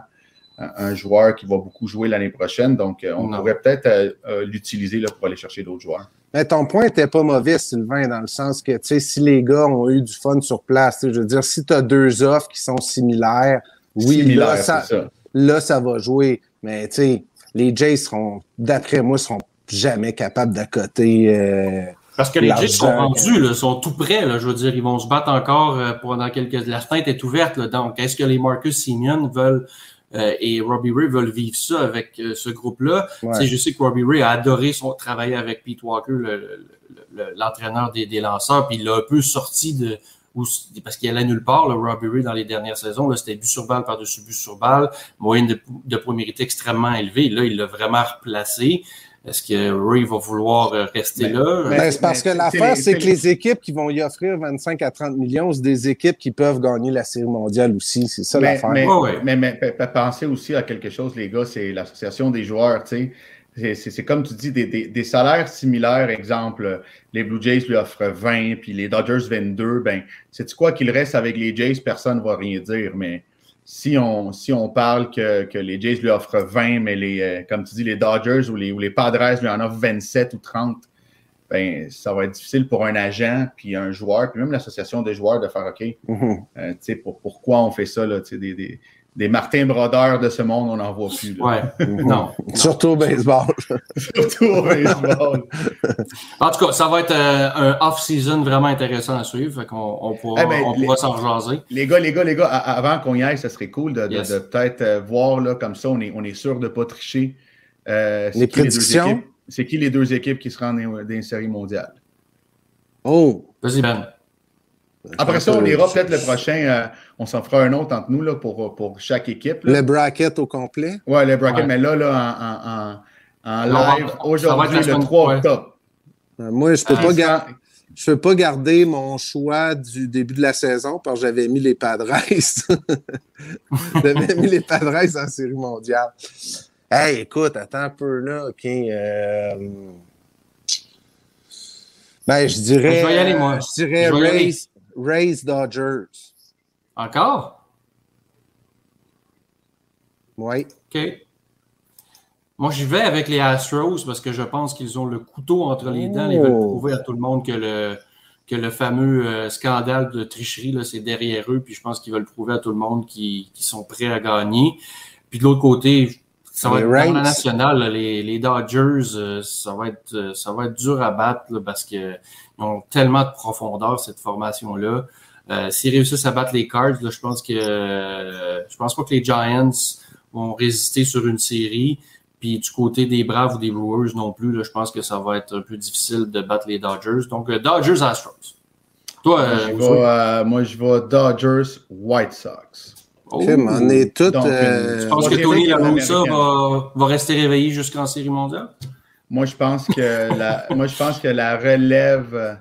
un joueur qui va beaucoup jouer l'année prochaine. Donc, on pourrait peut-être l'utiliser pour aller chercher d'autres joueurs. Mais ton point n'était pas mauvais, Sylvain, dans le sens que, tu sais, si les gars ont eu du fun sur place, je veux dire, si tu as deux offres qui sont similaires, oui, là, ça, là, ça va jouer. Mais, tu sais, les Jays seront, d'après moi, seront jamais capables d'accoter. Euh, parce que les Jays sont rendus, là, sont tout prêts. Là, je veux dire, ils vont se battre encore euh, pendant quelques. La fenêtre est ouverte. Là, donc, est-ce que les Marcus Simeon veulent euh, et Robbie Ray veulent vivre ça avec euh, ce groupe-là? Je sais que Robbie Ray a adoré son, travailler avec Pete Walker, l'entraîneur des, des, lanceurs, puis il l'a un peu sorti de parce qu'il allait nulle part, le Robbie Ray, dans les dernières saisons. C'était but sur balle par-dessus but sur balle, moyenne de, de premiérité extrêmement élevée. Là, il l'a vraiment replacé. Est-ce que Ray va vouloir euh, rester là? Ben, c'est parce que l'affaire, c'est que les équipes qui vont y offrir 25 à 30 millions, c'est des équipes qui peuvent gagner la Série mondiale aussi. C'est ça l'affaire. Mais, mais, pensez aussi à quelque chose, les gars, c'est l'association des joueurs. C'est comme tu dis, des, des, salaires similaires. Exemple, les Blue Jays lui offrent 20, puis les Dodgers 22. Ben, c'est quoi qu'il reste avec les Jays, personne ne va rien dire. Mais si on, si on parle que, que, les Jays lui offrent 20, mais les, euh, comme tu dis, les Dodgers ou les, ou les Padres lui en offrent 27 ou 30, ben, ça va être difficile pour un agent, puis un joueur, puis même l'association des joueurs de faire OK, euh, tu sais, pour, pourquoi on fait ça, là, des, des, des Martin Brodeur de ce monde, on n'en voit plus. Là. Ouais, *laughs* non. Surtout au baseball. *laughs* Surtout au baseball. en tout cas, ça va être euh, un off-season vraiment intéressant à suivre. Fait qu'on on pourra, eh ben, s'en rejaser. Les gars, les gars, les gars, avant qu'on y aille, ça serait cool de, de, peut-être euh, voir là, comme ça, on est, on est sûr de ne pas tricher. Euh, les prédictions? C'est qui les deux équipes qui se rendent dans une série mondiale? Oh! Vas-y, Ben. Après ça, on ira peut-être le prochain. Euh, on s'en fera un autre entre nous là, pour, pour chaque équipe. Le bracket au complet? Oui, le bracket, mais là, là en, en, en, live, aujourd'hui, le 3 octobre. Euh, moi, je ne peux, ah, pas je peux pas garder mon choix du début de la saison parce que j'avais mis les Padres. *laughs* j'avais mis les Padres en série mondiale. Hey, écoute, attends un peu là, OK. Euh... Ben, je dirais. Je vais y aller, moi. Je dirais Rays Dodgers. Encore? Oui. OK. Moi, j'y vais avec les Astros parce que je pense qu'ils ont le couteau entre les dents. Ils veulent oh. prouver à tout le monde que le, que le fameux euh, scandale de tricherie, c'est derrière eux. Puis je pense qu'ils veulent prouver à tout le monde qu'ils sont prêts à gagner. Puis de l'autre côté, ça va être dans la nationale, les, les, Dodgers, euh, ça va être euh, ça va être dur à battre parce qu'ils ont tellement de profondeur, cette formation-là. Euh, S'ils réussissent à battre les Cards, je pense que euh, je pense pas que les Giants vont résister sur une série. Puis du côté des Braves ou des Brewers non plus, là, je pense que ça va être un peu difficile de battre les Dodgers. Donc Dodgers Astros. Toi, moi, je vais Dodgers White Sox. On est tous. Euh, tu penses que Tony La va, va rester réveillé jusqu'en série mondiale? Moi, je pense que la, *laughs* moi, je pense que la relève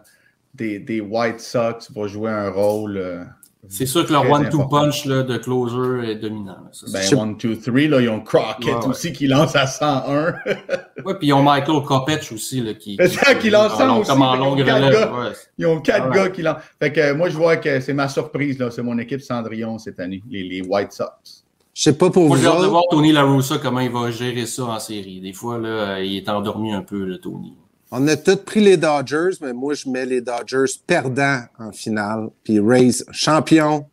des, des White Sox va jouer un rôle euh, c'est sûr que leur one-two punch là, de closer est dominant. ben, one-two-three, ils ont Crockett aussi qui lance à 101. *laughs* oui, puis ils ont Michael Kopech aussi là, qui, qui, qui lance en, aussi. Comme en longue relève. Ils ont quatre gars qui lancent. Fait que moi, je vois que c'est ma surprise. là. C'est mon équipe Cendrillon cette année, les, les White Sox. Je sais pas pour moi, vous. J'ai hâte de voir Tony LaRussa comment il va gérer ça en série. Des fois, là, il est endormi un peu, le Tony. On a tous pris les Dodgers, mais moi, je mets les Dodgers perdants en finale. Puis Rays champion.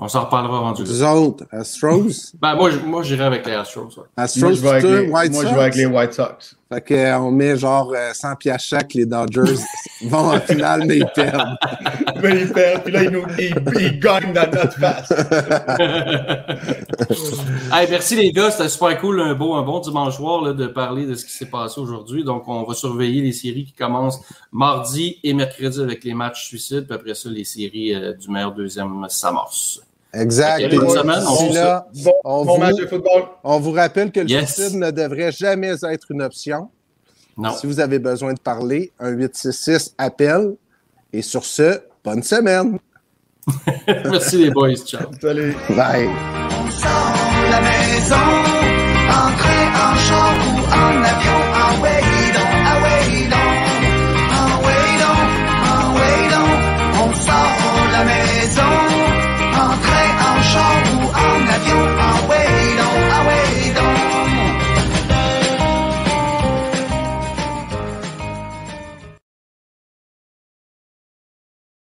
On s'en reparlera rendu Vous autres, Astros? *laughs* ben, moi, moi j'irai avec les Astros. Astros, moi, je vais avec, les, White moi, je vais avec les White Sox. Fait qu'on met genre 100 euh, piastres chaque, les Dodgers *laughs* vont en finale, mais ils perdent. *laughs* mais ils perdent, puis là, ils, nous, ils, gagnent dans notre face. *laughs* hey, merci les gars, c'était super cool, un, beau, un bon dimanche soir là, de parler de ce qui s'est passé aujourd'hui. Donc, on va surveiller les séries qui commencent mardi et mercredi avec les matchs suicides, puis après ça, les séries euh, du meilleur deuxième s'amorcent. Exact. Bonne semaine, on, là, bon, on, bon vous, match de football. on vous rappelle que le Yes. suicide ne devrait jamais être une option. Non. Si vous avez besoin de parler, un 866 appel. Et sur ce, bonne semaine. *laughs* Merci les boys. Ciao. Salut. Bye. On sort de la maison, entrer en char ou en avion.